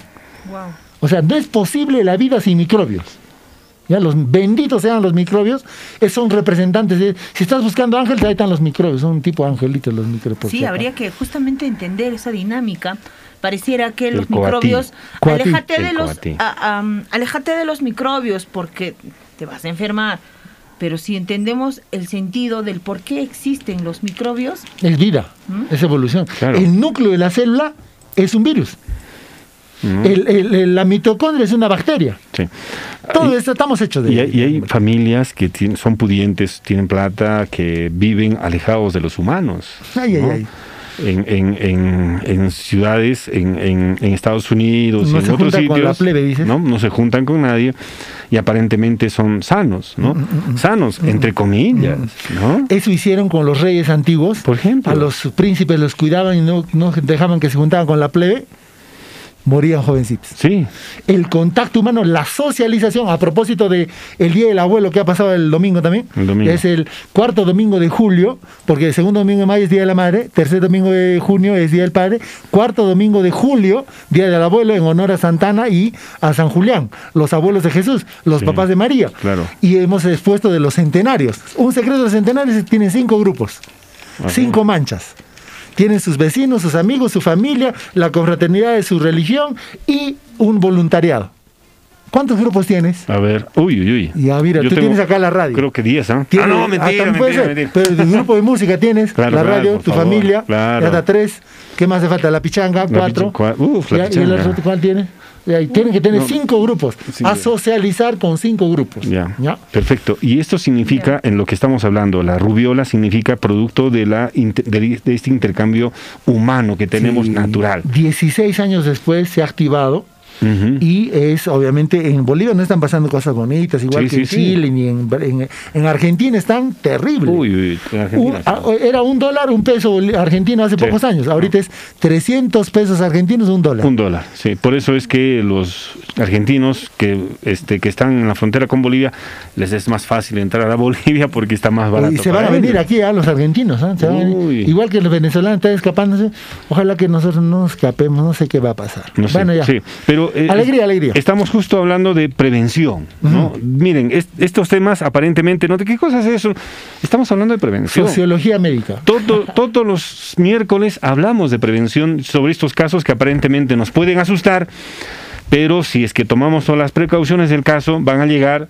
Speaker 17: O sea, no es posible la vida sin microbios. Ya los benditos sean los microbios, eh, son representantes. de- si estás buscando ángeles, ahí están los microbios, son un tipo angelitos los microbios.
Speaker 8: Sí, habría que justamente entender esa dinámica. Pareciera que
Speaker 17: El
Speaker 8: los
Speaker 17: coatí.
Speaker 8: microbios,
Speaker 17: Coatí.
Speaker 8: aléjate
Speaker 17: El
Speaker 8: de los, a- aléjate de los microbios porque te vas a enfermar. Pero si entendemos el sentido del por qué existen los microbios,
Speaker 17: Es vida,
Speaker 8: ¿Mm?
Speaker 17: es evolución.
Speaker 7: Claro.
Speaker 17: El núcleo de la célula es un virus.
Speaker 7: Mm.
Speaker 17: El- el- la mitocondria es una bacteria.
Speaker 7: Sí.
Speaker 17: Todo esto estamos hechos de
Speaker 7: Y hay, y hay familias que tien- son pudientes, tienen plata, que viven alejados de los humanos.
Speaker 17: Ay, ay,
Speaker 7: ¿no?
Speaker 17: ay.
Speaker 7: En, en, en, en ciudades, en, Estados Unidos,
Speaker 17: No
Speaker 7: y
Speaker 17: se
Speaker 7: en otros
Speaker 17: juntan con
Speaker 7: sitios,
Speaker 17: la plebe, dices.
Speaker 7: ¿no? no se juntan con nadie y aparentemente son sanos,
Speaker 17: Mm,
Speaker 7: ¿no? Sanos, entre comillas, ¿no?
Speaker 17: Eso hicieron con los reyes antiguos.
Speaker 7: Por ejemplo.
Speaker 17: A los príncipes los cuidaban y no, no dejaban que se juntaban con la plebe. Morían jovencitos.
Speaker 7: Sí.
Speaker 17: El contacto humano, la socialización, a propósito de el Día del Abuelo que ha pasado el domingo también.
Speaker 7: El domingo.
Speaker 17: Es el cuarto domingo de julio, porque el segundo domingo de mayo es Día de la Madre, tercer domingo de junio es Día del Padre, cuarto domingo de julio, Día del Abuelo, en honor a Santana y a San Julián, los abuelos de Jesús, los
Speaker 7: Sí.
Speaker 17: papás de María.
Speaker 7: Claro.
Speaker 17: Y hemos expuesto de los centenarios. Un secreto de los centenarios es que tienen cinco grupos,
Speaker 7: Ajá.
Speaker 17: cinco manchas. Tienen sus vecinos, sus amigos, su familia, la confraternidad de su religión y un voluntariado. ¿Cuántos grupos tienes?
Speaker 7: A ver, uy, uy, uy.
Speaker 17: Ya, mira,
Speaker 7: Yo
Speaker 17: tú
Speaker 7: tengo-
Speaker 17: tienes acá la radio.
Speaker 7: Creo que 10, ¿ah? Ah, no, mentira, mentira,
Speaker 17: ser,
Speaker 7: mentira.
Speaker 17: Pero el grupo de música tienes,
Speaker 7: Claro,
Speaker 17: la radio, tu
Speaker 7: favor,
Speaker 17: familia,
Speaker 7: claro.
Speaker 17: ya da tres. ¿Qué más te falta? La pichanga,
Speaker 7: La
Speaker 17: cuatro.
Speaker 7: picha- cua- uf, la
Speaker 17: Ya, ¿Y el
Speaker 7: pichanga.
Speaker 17: otro cuál tiene? Y tienen que tener
Speaker 7: No.
Speaker 17: cinco grupos.
Speaker 7: Sí,
Speaker 17: a socializar con cinco grupos.
Speaker 7: Ya.
Speaker 17: Ya.
Speaker 7: Perfecto. Y esto significa, en lo que estamos hablando, la rubiola significa producto de, la, inter- de, de este intercambio humano que tenemos
Speaker 17: Sí.
Speaker 7: natural.
Speaker 17: 16 años después se ha activado Y es obviamente en Bolivia no están pasando cosas bonitas, igual
Speaker 7: Sí,
Speaker 17: que
Speaker 7: sí,
Speaker 17: en
Speaker 7: sí.
Speaker 17: Chile ni en, en, en Argentina están terribles.
Speaker 7: Uy, uy, en Argentina
Speaker 17: Un- ah, era un dólar, un peso argentino hace pocos años. Ahorita es 300 pesos argentinos, un dólar.
Speaker 7: Un dólar, sí. Por eso es que los argentinos que, este, que están en la frontera con Bolivia, les es más fácil entrar a Bolivia porque está más barato.
Speaker 17: y se van a venir aquí a los argentinos. ¿ah? Se van a venir.
Speaker 7: Uy.
Speaker 17: Igual que los venezolanos están escapándose. Ojalá que nosotros no escapemos. No sé qué va a pasar.
Speaker 7: No sé,
Speaker 17: bueno, ya.
Speaker 7: Pero eh,
Speaker 17: Alegría, alegría.
Speaker 7: Estamos justo hablando de prevención, ¿no? Miren, es- estos temas aparentemente, ¿no? ¿De qué cosas es eso? Estamos hablando de prevención.
Speaker 17: Sociología médica.
Speaker 7: Todo- todos los miércoles hablamos de prevención sobre estos casos que aparentemente nos pueden asustar, pero si es que tomamos todas las precauciones del caso, van a llegar,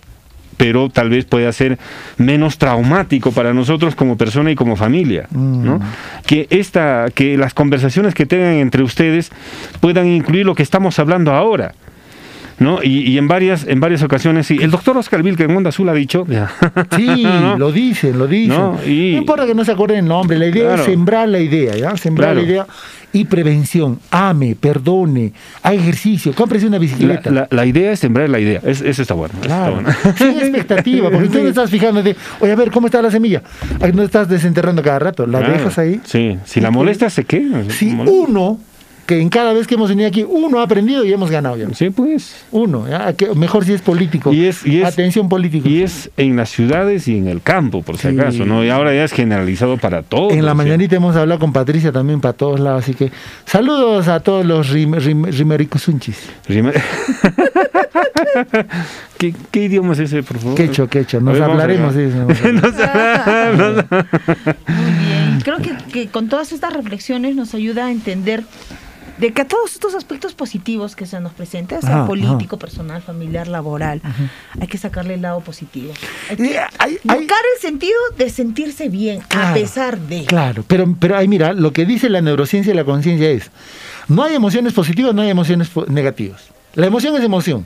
Speaker 7: pero tal vez pueda ser menos traumático para nosotros como persona y como familia, ¿no? Que esta, que las conversaciones que tengan entre ustedes puedan incluir lo que estamos hablando ahora. ¿No? Y, y en varias en varias ocasiones, sí. El doctor Oscar Vilca en Onda Azul ha dicho.
Speaker 17: Sí,
Speaker 7: ¿no?
Speaker 17: lo dicen, lo dicen.
Speaker 7: No, y-
Speaker 17: No importa que no se acuerden el nombre, la idea
Speaker 7: Claro.
Speaker 17: es sembrar la idea, ¿ya? Sembrar
Speaker 7: Claro.
Speaker 17: la idea y prevención. Ame, perdone, haga ejercicio, cómprese una bicicleta.
Speaker 7: la- la idea es sembrar la idea. Es- eso está bueno. está
Speaker 17: Claro.
Speaker 7: bueno.
Speaker 17: Sin expectativa, porque tú no estás fijando de, oye, a ver, ¿cómo está la semilla? Ahí no estás desenterrando cada rato, la dejas ahí.
Speaker 7: Sí, si la molestas, ¿se qué?
Speaker 17: Si
Speaker 7: Molesta.
Speaker 17: uno que en cada vez que hemos venido aquí, uno ha aprendido y hemos ganado ya.
Speaker 7: Sí, pues.
Speaker 17: Uno, ¿ya? Que mejor si es político.
Speaker 7: Y es, y es-
Speaker 17: Atención político.
Speaker 7: Y es en las ciudades y en el campo, por si
Speaker 17: Sí.
Speaker 7: acaso, ¿no? Y ahora ya es generalizado para todos.
Speaker 17: En la
Speaker 7: ¿sí?
Speaker 17: mañanita hemos hablado con Patricia también para todos lados, así que saludos a todos los rim, rim- rimericusunchis.
Speaker 7: ¿Qué, ¿Qué idioma es ese, por favor?
Speaker 17: Quecho, quecho, nos
Speaker 7: ver,
Speaker 17: hablaremos de eso.
Speaker 7: Nos hablamos.
Speaker 8: Bien, creo que, que con todas estas reflexiones nos ayuda a entender de que a todos estos aspectos positivos que se nos presentan, sea
Speaker 17: Ajá,
Speaker 8: político, personal, familiar, laboral, hay que sacarle el lado positivo. Hay que
Speaker 17: hay-
Speaker 8: buscar el sentido de sentirse bien, a pesar de.
Speaker 17: Claro, pero, pero ahí mira, lo que dice la neurociencia y la conciencia es, no hay emociones positivas, no hay emociones negativas. La emoción es emoción.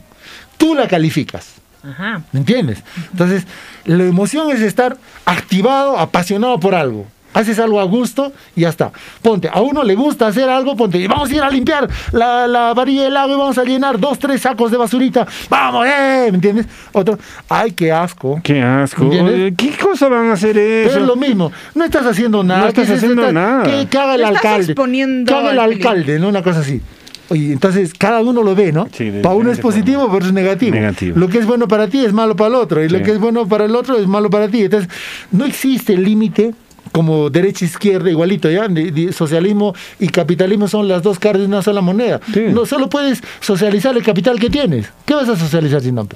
Speaker 17: Tú la calificas.
Speaker 8: Ajá.
Speaker 17: ¿Me entiendes? Entonces, la emoción es estar activado, apasionado por algo. Haces algo a gusto y ya está. Ponte, a uno le gusta hacer algo, ponte, vamos a ir a limpiar la, la varilla del lago y vamos a llenar dos, tres sacos de basurita. ¡Vamos, eh! ¿Me entiendes? Otro, ¡ay, qué asco!
Speaker 7: Qué asco. ¿Qué cosa van a hacer
Speaker 17: Pero
Speaker 7: eso?
Speaker 17: es lo mismo. No estás haciendo nada.
Speaker 7: No estás
Speaker 17: ¿Qué es
Speaker 7: haciendo
Speaker 17: esta-
Speaker 7: nada.
Speaker 17: Que, que haga el
Speaker 8: estás
Speaker 17: alcalde.
Speaker 8: exponiendo
Speaker 17: Que haga el alcalde, ¿no? Una cosa así. Oye, entonces cada uno lo ve, ¿no?
Speaker 7: Sí,
Speaker 17: para uno es positivo, pero es negativo.
Speaker 7: Negativo.
Speaker 17: Lo que es bueno para ti es malo para el otro. Y lo que es bueno para el otro es malo para ti. Entonces, no existe límite como derecha izquierda igualito, ¿ya? Socialismo y capitalismo son las dos caras de una sola moneda.
Speaker 7: Sí.
Speaker 17: No solo puedes socializar el capital que tienes. ¿Qué vas a socializar si no? pe?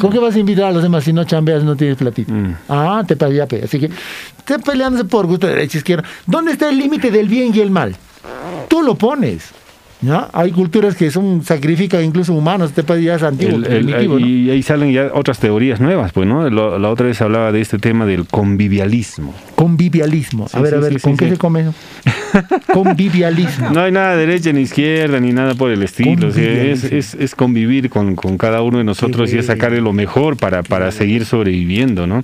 Speaker 17: ¿Con qué vas a invitar a los demás si no chambeas, no tienes platito?
Speaker 7: Mm.
Speaker 17: Ah, te pagué pe. Así que, esté peleándose por gusto de derecha izquierda. ¿Dónde está el límite del bien y el mal? Tú lo pones. ¿ya? Hay culturas que son sacrifican incluso humanos, este país ya es antiguo,
Speaker 7: El- el-
Speaker 17: primitivo, ¿no?
Speaker 7: Y ahí salen ya otras teorías nuevas, pues, ¿no? Lo- la otra vez hablaba de este tema del convivialismo.
Speaker 17: Convivialismo.
Speaker 7: Sí,
Speaker 17: a ver,
Speaker 7: sí,
Speaker 17: a ver,
Speaker 7: sí,
Speaker 17: ¿con qué se come eso? Convivialismo.
Speaker 7: No hay nada de derecha ni izquierda ni nada por el estilo. o sea, es, es, es convivir con, con cada uno de nosotros y es sacarle lo mejor para, para seguir sobreviviendo, ¿no?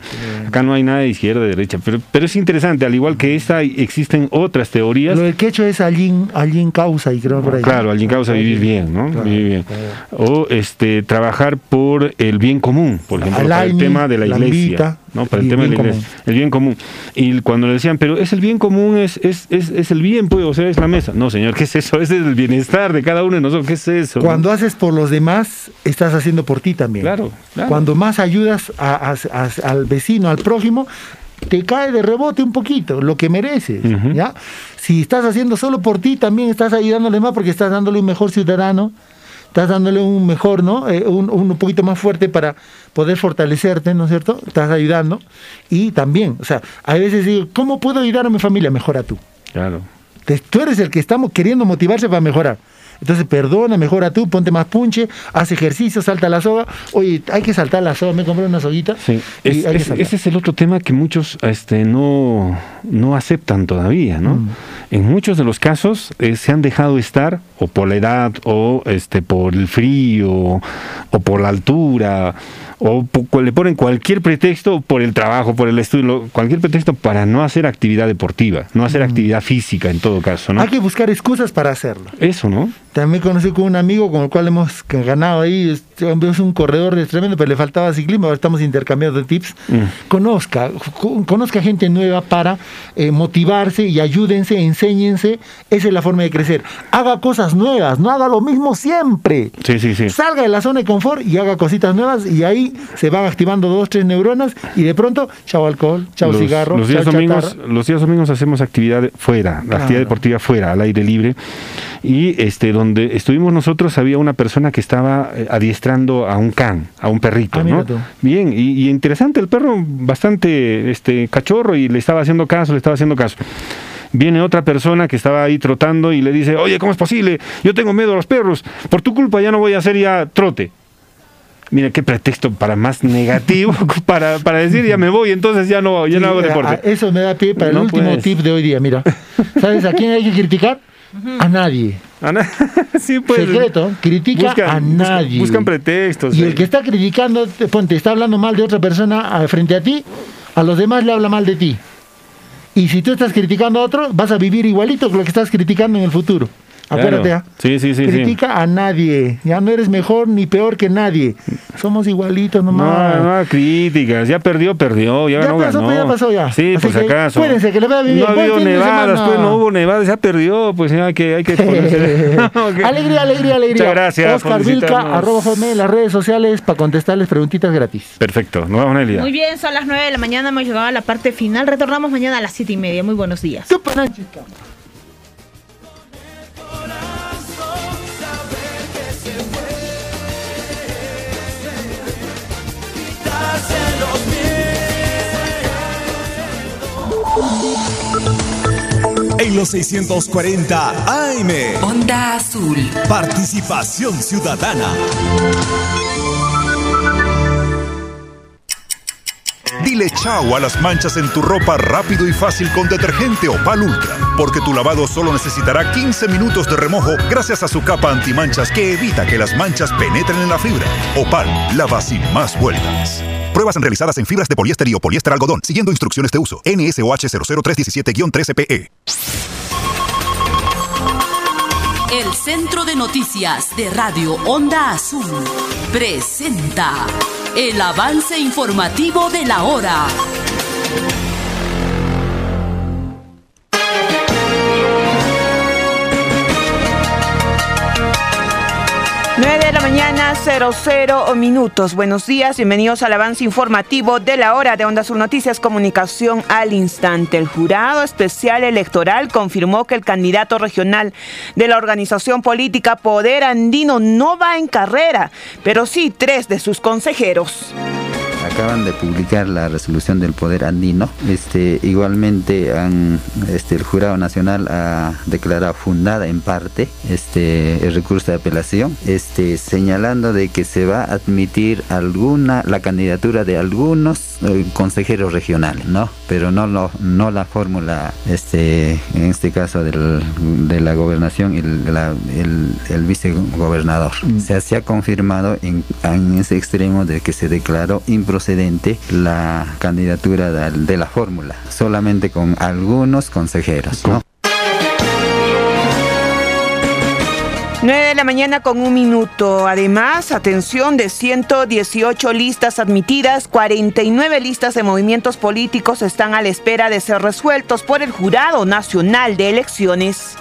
Speaker 7: Acá no hay nada de izquierda, de derecha. Pero, pero es interesante, al igual que esta, existen otras teorías.
Speaker 17: Lo del quecho es allí, allí en causa y creo por ahí.
Speaker 7: Claro, alguien causa vivir bien, ¿no? Vivir bien. O este trabajar por el bien común, por ejemplo, el tema de la iglesia,
Speaker 17: Lambita,
Speaker 7: ¿no? Para el
Speaker 17: el
Speaker 7: tema de la
Speaker 17: bien
Speaker 7: iglesia, el bien común. Y cuando le decían, pero es el bien común, es, es, es, es el bien, pues, o sea, es la mesa. No, señor, ¿qué es eso? Ese es el bienestar de cada uno de nosotros, ¿qué es eso?
Speaker 17: Cuando haces por los demás, estás haciendo por ti también.
Speaker 7: Claro, claro.
Speaker 17: Cuando más ayudas a- a- a- al vecino, al prójimo, te cae de rebote un poquito, lo que mereces. ¿ya? Si estás haciendo solo por ti, también estás ayudándole más porque estás dándole un mejor ciudadano, estás dándole un mejor, ¿no? Eh, un, un poquito más fuerte para poder fortalecerte, ¿no es cierto? Estás ayudando. Y también, o sea, a veces digo, ¿cómo puedo ayudar a mi familia? Mejora tú.
Speaker 7: Claro.
Speaker 17: Tú eres el que estamos queriendo motivarse para mejorar. Entonces, perdona, mejora tú, ponte más punche, haz ejercicio, salta la soga. Oye, hay que saltar la soga, me compré una soguita.
Speaker 7: Sí, es- es- ese es el otro tema que muchos este, no, no aceptan todavía, ¿no?
Speaker 17: Mm.
Speaker 7: En muchos de los casos eh, se han dejado estar o por la edad o este por el frío o por la altura o le ponen cualquier pretexto por el trabajo, por el estudio, cualquier pretexto para no hacer actividad deportiva, no hacer actividad física en todo caso, ¿no?
Speaker 17: Mm. Hay que buscar excusas para hacerlo.
Speaker 7: Eso, ¿no?
Speaker 17: También conocí con un amigo con el cual hemos ganado ahí, es un corredor tremendo, pero le faltaba ciclismo, ahora estamos intercambiando tips.
Speaker 7: Mm.
Speaker 17: Conozca, co- conozca gente nueva para eh, motivarse y ayúdense, enséñense, esa es la forma de crecer. Haga cosas nuevas, no haga lo mismo siempre.
Speaker 7: Sí, sí, sí.
Speaker 17: Salga de la zona de confort y haga cositas nuevas y ahí se van activando dos, tres neuronas y de pronto, chao alcohol, chao
Speaker 7: los,
Speaker 17: cigarro,
Speaker 7: los días
Speaker 17: chao
Speaker 7: domingos
Speaker 17: chatarra.
Speaker 7: los días domingos hacemos actividad fuera
Speaker 17: Claro.
Speaker 7: actividad deportiva fuera al aire libre y este donde estuvimos nosotros había una persona que estaba eh, adiestrando a un can a un perrito
Speaker 17: Ah,
Speaker 7: no bien y, y interesante el perro bastante este cachorro y le estaba haciendo caso le estaba haciendo caso Viene otra persona que estaba ahí trotando y le dice, oye, ¿cómo es posible? Yo tengo miedo a los perros. Por tu culpa ya no voy a hacer ya trote. Mira, qué pretexto para más negativo, para, para decir ya me voy, entonces ya no, ya no hago deporte.
Speaker 17: eso me da pie para
Speaker 7: No
Speaker 17: el último
Speaker 7: puedes.
Speaker 17: tip de hoy día. Mira, ¿sabes a quién hay que criticar? A nadie.
Speaker 7: sí, pues.
Speaker 17: Secreto, critica
Speaker 7: Buscan-
Speaker 17: a nadie.
Speaker 7: buscan pretextos,
Speaker 17: Y
Speaker 7: eh.
Speaker 17: el que está criticando, te- ponte, está hablando mal de otra persona ah, frente a ti, a los demás le habla mal de ti. Y si tú estás criticando a otro, vas a vivir igualito que lo que estás criticando en el futuro. Acuérdate,
Speaker 7: Claro.
Speaker 17: ¿ah?
Speaker 7: Sí, sí, sí. sí.
Speaker 17: Critica a nadie. Ya no eres mejor ni peor que nadie. Somos igualitos nomás.
Speaker 7: No, no, críticas. Ya perdió, perdió. Ya,
Speaker 17: Ya
Speaker 7: ganó,
Speaker 17: pasó,
Speaker 7: ganó.
Speaker 17: ya pasó, ya.
Speaker 7: Sí,
Speaker 17: Así
Speaker 7: pues
Speaker 17: que
Speaker 7: acaso.
Speaker 17: cuídense, que les vaya bien.
Speaker 7: No ha nevadas, pues no hubo nevadas, ya perdió. Pues ya que hay que.
Speaker 17: Alegría, alegría, alegría.
Speaker 7: Muchas gracias.
Speaker 17: Oscar. Vilca, arroba en las redes sociales para contestarles preguntitas gratis.
Speaker 7: Perfecto. Nos vemos, Nelia.
Speaker 8: Muy bien, son las 9 de la mañana, hemos llegado a la parte final. Retornamos mañana a las 7 y media. Muy buenos días.
Speaker 1: En los 640 AM.
Speaker 2: Onda Azul.
Speaker 1: Participación ciudadana.
Speaker 6: Dile chao a las manchas en tu ropa rápido y fácil con detergente Opal Ultra, porque tu lavado solo necesitará 15 minutos de remojo gracias a su capa antimanchas que evita que las manchas penetren en la fibra. Opal, lava sin más vueltas. Pruebas realizadas en fibras de poliéster y o poliéster algodón, siguiendo instrucciones de uso. NSOH 00317-13PE.
Speaker 2: El Centro de Noticias de Radio Onda Azul presenta el avance informativo de la hora.
Speaker 9: Mañana, 00 minutos. Buenos días, bienvenidos al avance informativo de la hora de Onda Sur Noticias Comunicación al instante. El jurado especial electoral confirmó que el candidato regional de la organización política Poder Andino no va en carrera, pero sí tres de sus consejeros.
Speaker 3: Acaban de publicar la resolución del poder andino. Este, igualmente han, este, el jurado nacional ha declarado fundada en parte este, el recurso de apelación, este, señalando de que se va a admitir alguna la candidatura de algunos eh, consejeros regionales, ¿no? Pero no lo, no la fórmula, este, en este caso del- de la gobernación y el, la- el, el vicegobernador. Se, se ha confirmado en, en ese extremo de que se declaró improcedente la candidatura de, la fórmula, solamente con algunos consejeros, ¿no?
Speaker 9: 9 de la mañana con un minuto. Además, atención de 118 listas admitidas, 49 listas de movimientos políticos están a la espera de ser resueltos por el Jurado Nacional de Elecciones.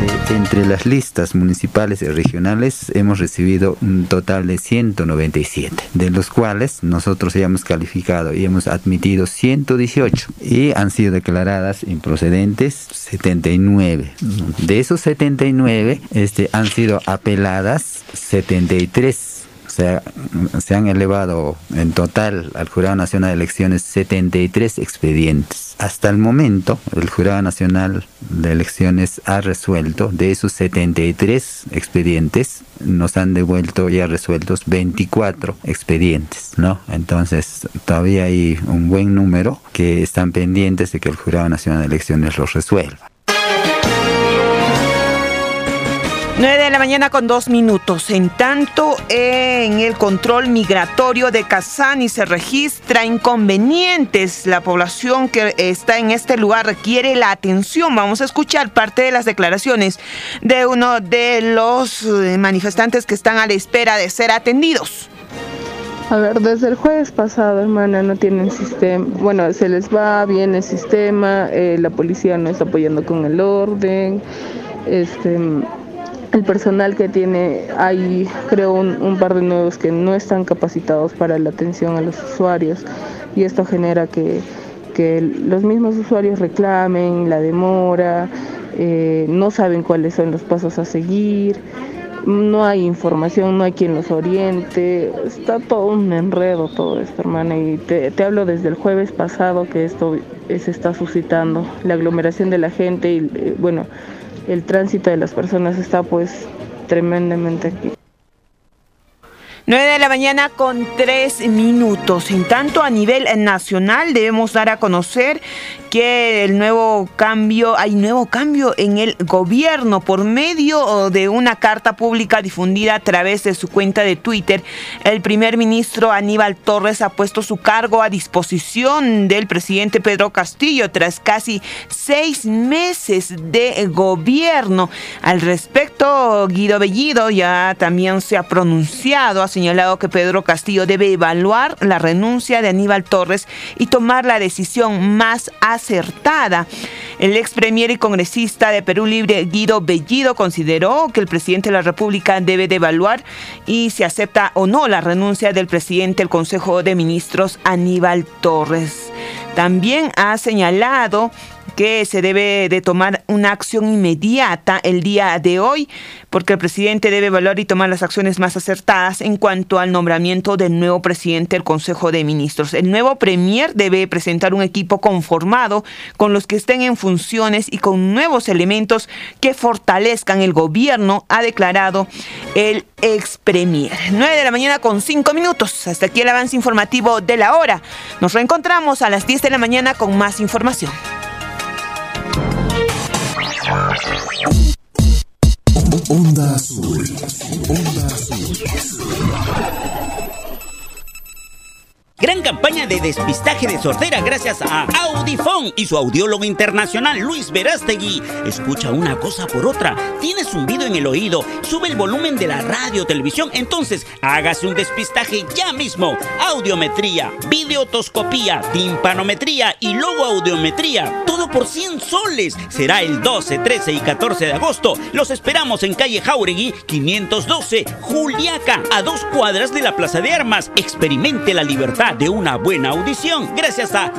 Speaker 3: Eh, entre las listas municipales y regionales hemos recibido un total de 197, de los cuales nosotros ya hemos calificado y hemos admitido 118 y han sido declaradas improcedentes 79. De esos 79 este, han sido apeladas 73. O sea, se han elevado en total al Jurado Nacional de Elecciones 73 expedientes. Hasta el momento, el Jurado Nacional de Elecciones ha resuelto, de esos 73 expedientes, nos han devuelto ya resueltos 24 expedientes, ¿no? Entonces, todavía hay un buen número que están pendientes de que el Jurado Nacional de Elecciones los resuelva.
Speaker 9: 9 de la mañana con dos minutos. En tanto, en el control migratorio de Kazani se registra inconvenientes. La población que está en este lugar requiere la atención. Vamos a escuchar parte de las declaraciones de uno de los eh, manifestantes que están a la espera de ser atendidos.
Speaker 18: A ver, desde el jueves pasado, hermana, no tienen sistema. Bueno, se les va bien el sistema, eh, la policía no está apoyando con el orden. Este, el personal que tiene, hay creo un, un par de nuevos que no están capacitados para la atención a los usuarios. Y esto genera que, que los mismos usuarios reclamen la demora, eh, no saben cuáles son los pasos a seguir no hay información, no hay quien los oriente, está todo un enredo todo esto, hermana, y te, te hablo desde el jueves pasado que esto se está suscitando, la aglomeración de la gente y, eh, bueno, el tránsito de las personas está pues tremendamente aquí.
Speaker 9: 9 de la mañana con 3 minutos. En tanto, a nivel nacional debemos dar a conocer que el nuevo cambio, hay nuevo cambio en el gobierno por medio de una carta pública difundida a través de su cuenta de Twitter. El primer ministro Aníbal Torres ha puesto su cargo a disposición del presidente Pedro Castillo tras casi seis meses de gobierno. Al respecto, Guido Bellido ya también se ha pronunciado, ha señalado que Pedro Castillo debe evaluar la renuncia de Aníbal Torres y tomar la decisión más acertada. El ex premier y congresista de Perú Libre, Guido Bellido, consideró que el presidente de la República debe de evaluar y si acepta o no la renuncia del presidente del Consejo de Ministros, Aníbal Torres. También ha señalado que se debe de tomar una acción inmediata el día de hoy, porque el presidente debe evaluar y tomar las acciones más acertadas en cuanto al nombramiento del nuevo presidente del Consejo de Ministros. El nuevo premier debe presentar un equipo conformado con los que estén en funciones y con nuevos elementos que fortalezcan el gobierno, ha declarado el ex premier. 9 de la mañana con 5 minutos. Hasta aquí el avance informativo de la hora. Nos reencontramos a las 10 de la mañana con más información.
Speaker 19: Onda Azul. Onda Azul.
Speaker 20: Gran campaña de despistaje de sordera gracias a Audifón y su audiólogo internacional Luis Verástegui. Escucha una cosa por otra. Tienes zumbido en el oído. Sube el volumen de la radio televisión. Entonces, hágase un despistaje ya mismo. Audiometría, videotoscopía, timpanometría y logoaudiometría. Todo por 100 soles. Será el 12, 13 y 14 de agosto. Los esperamos en calle Jauregui 512, Juliaca, a dos cuadras de la Plaza de Armas. Experimente la libertad de una buena audición gracias a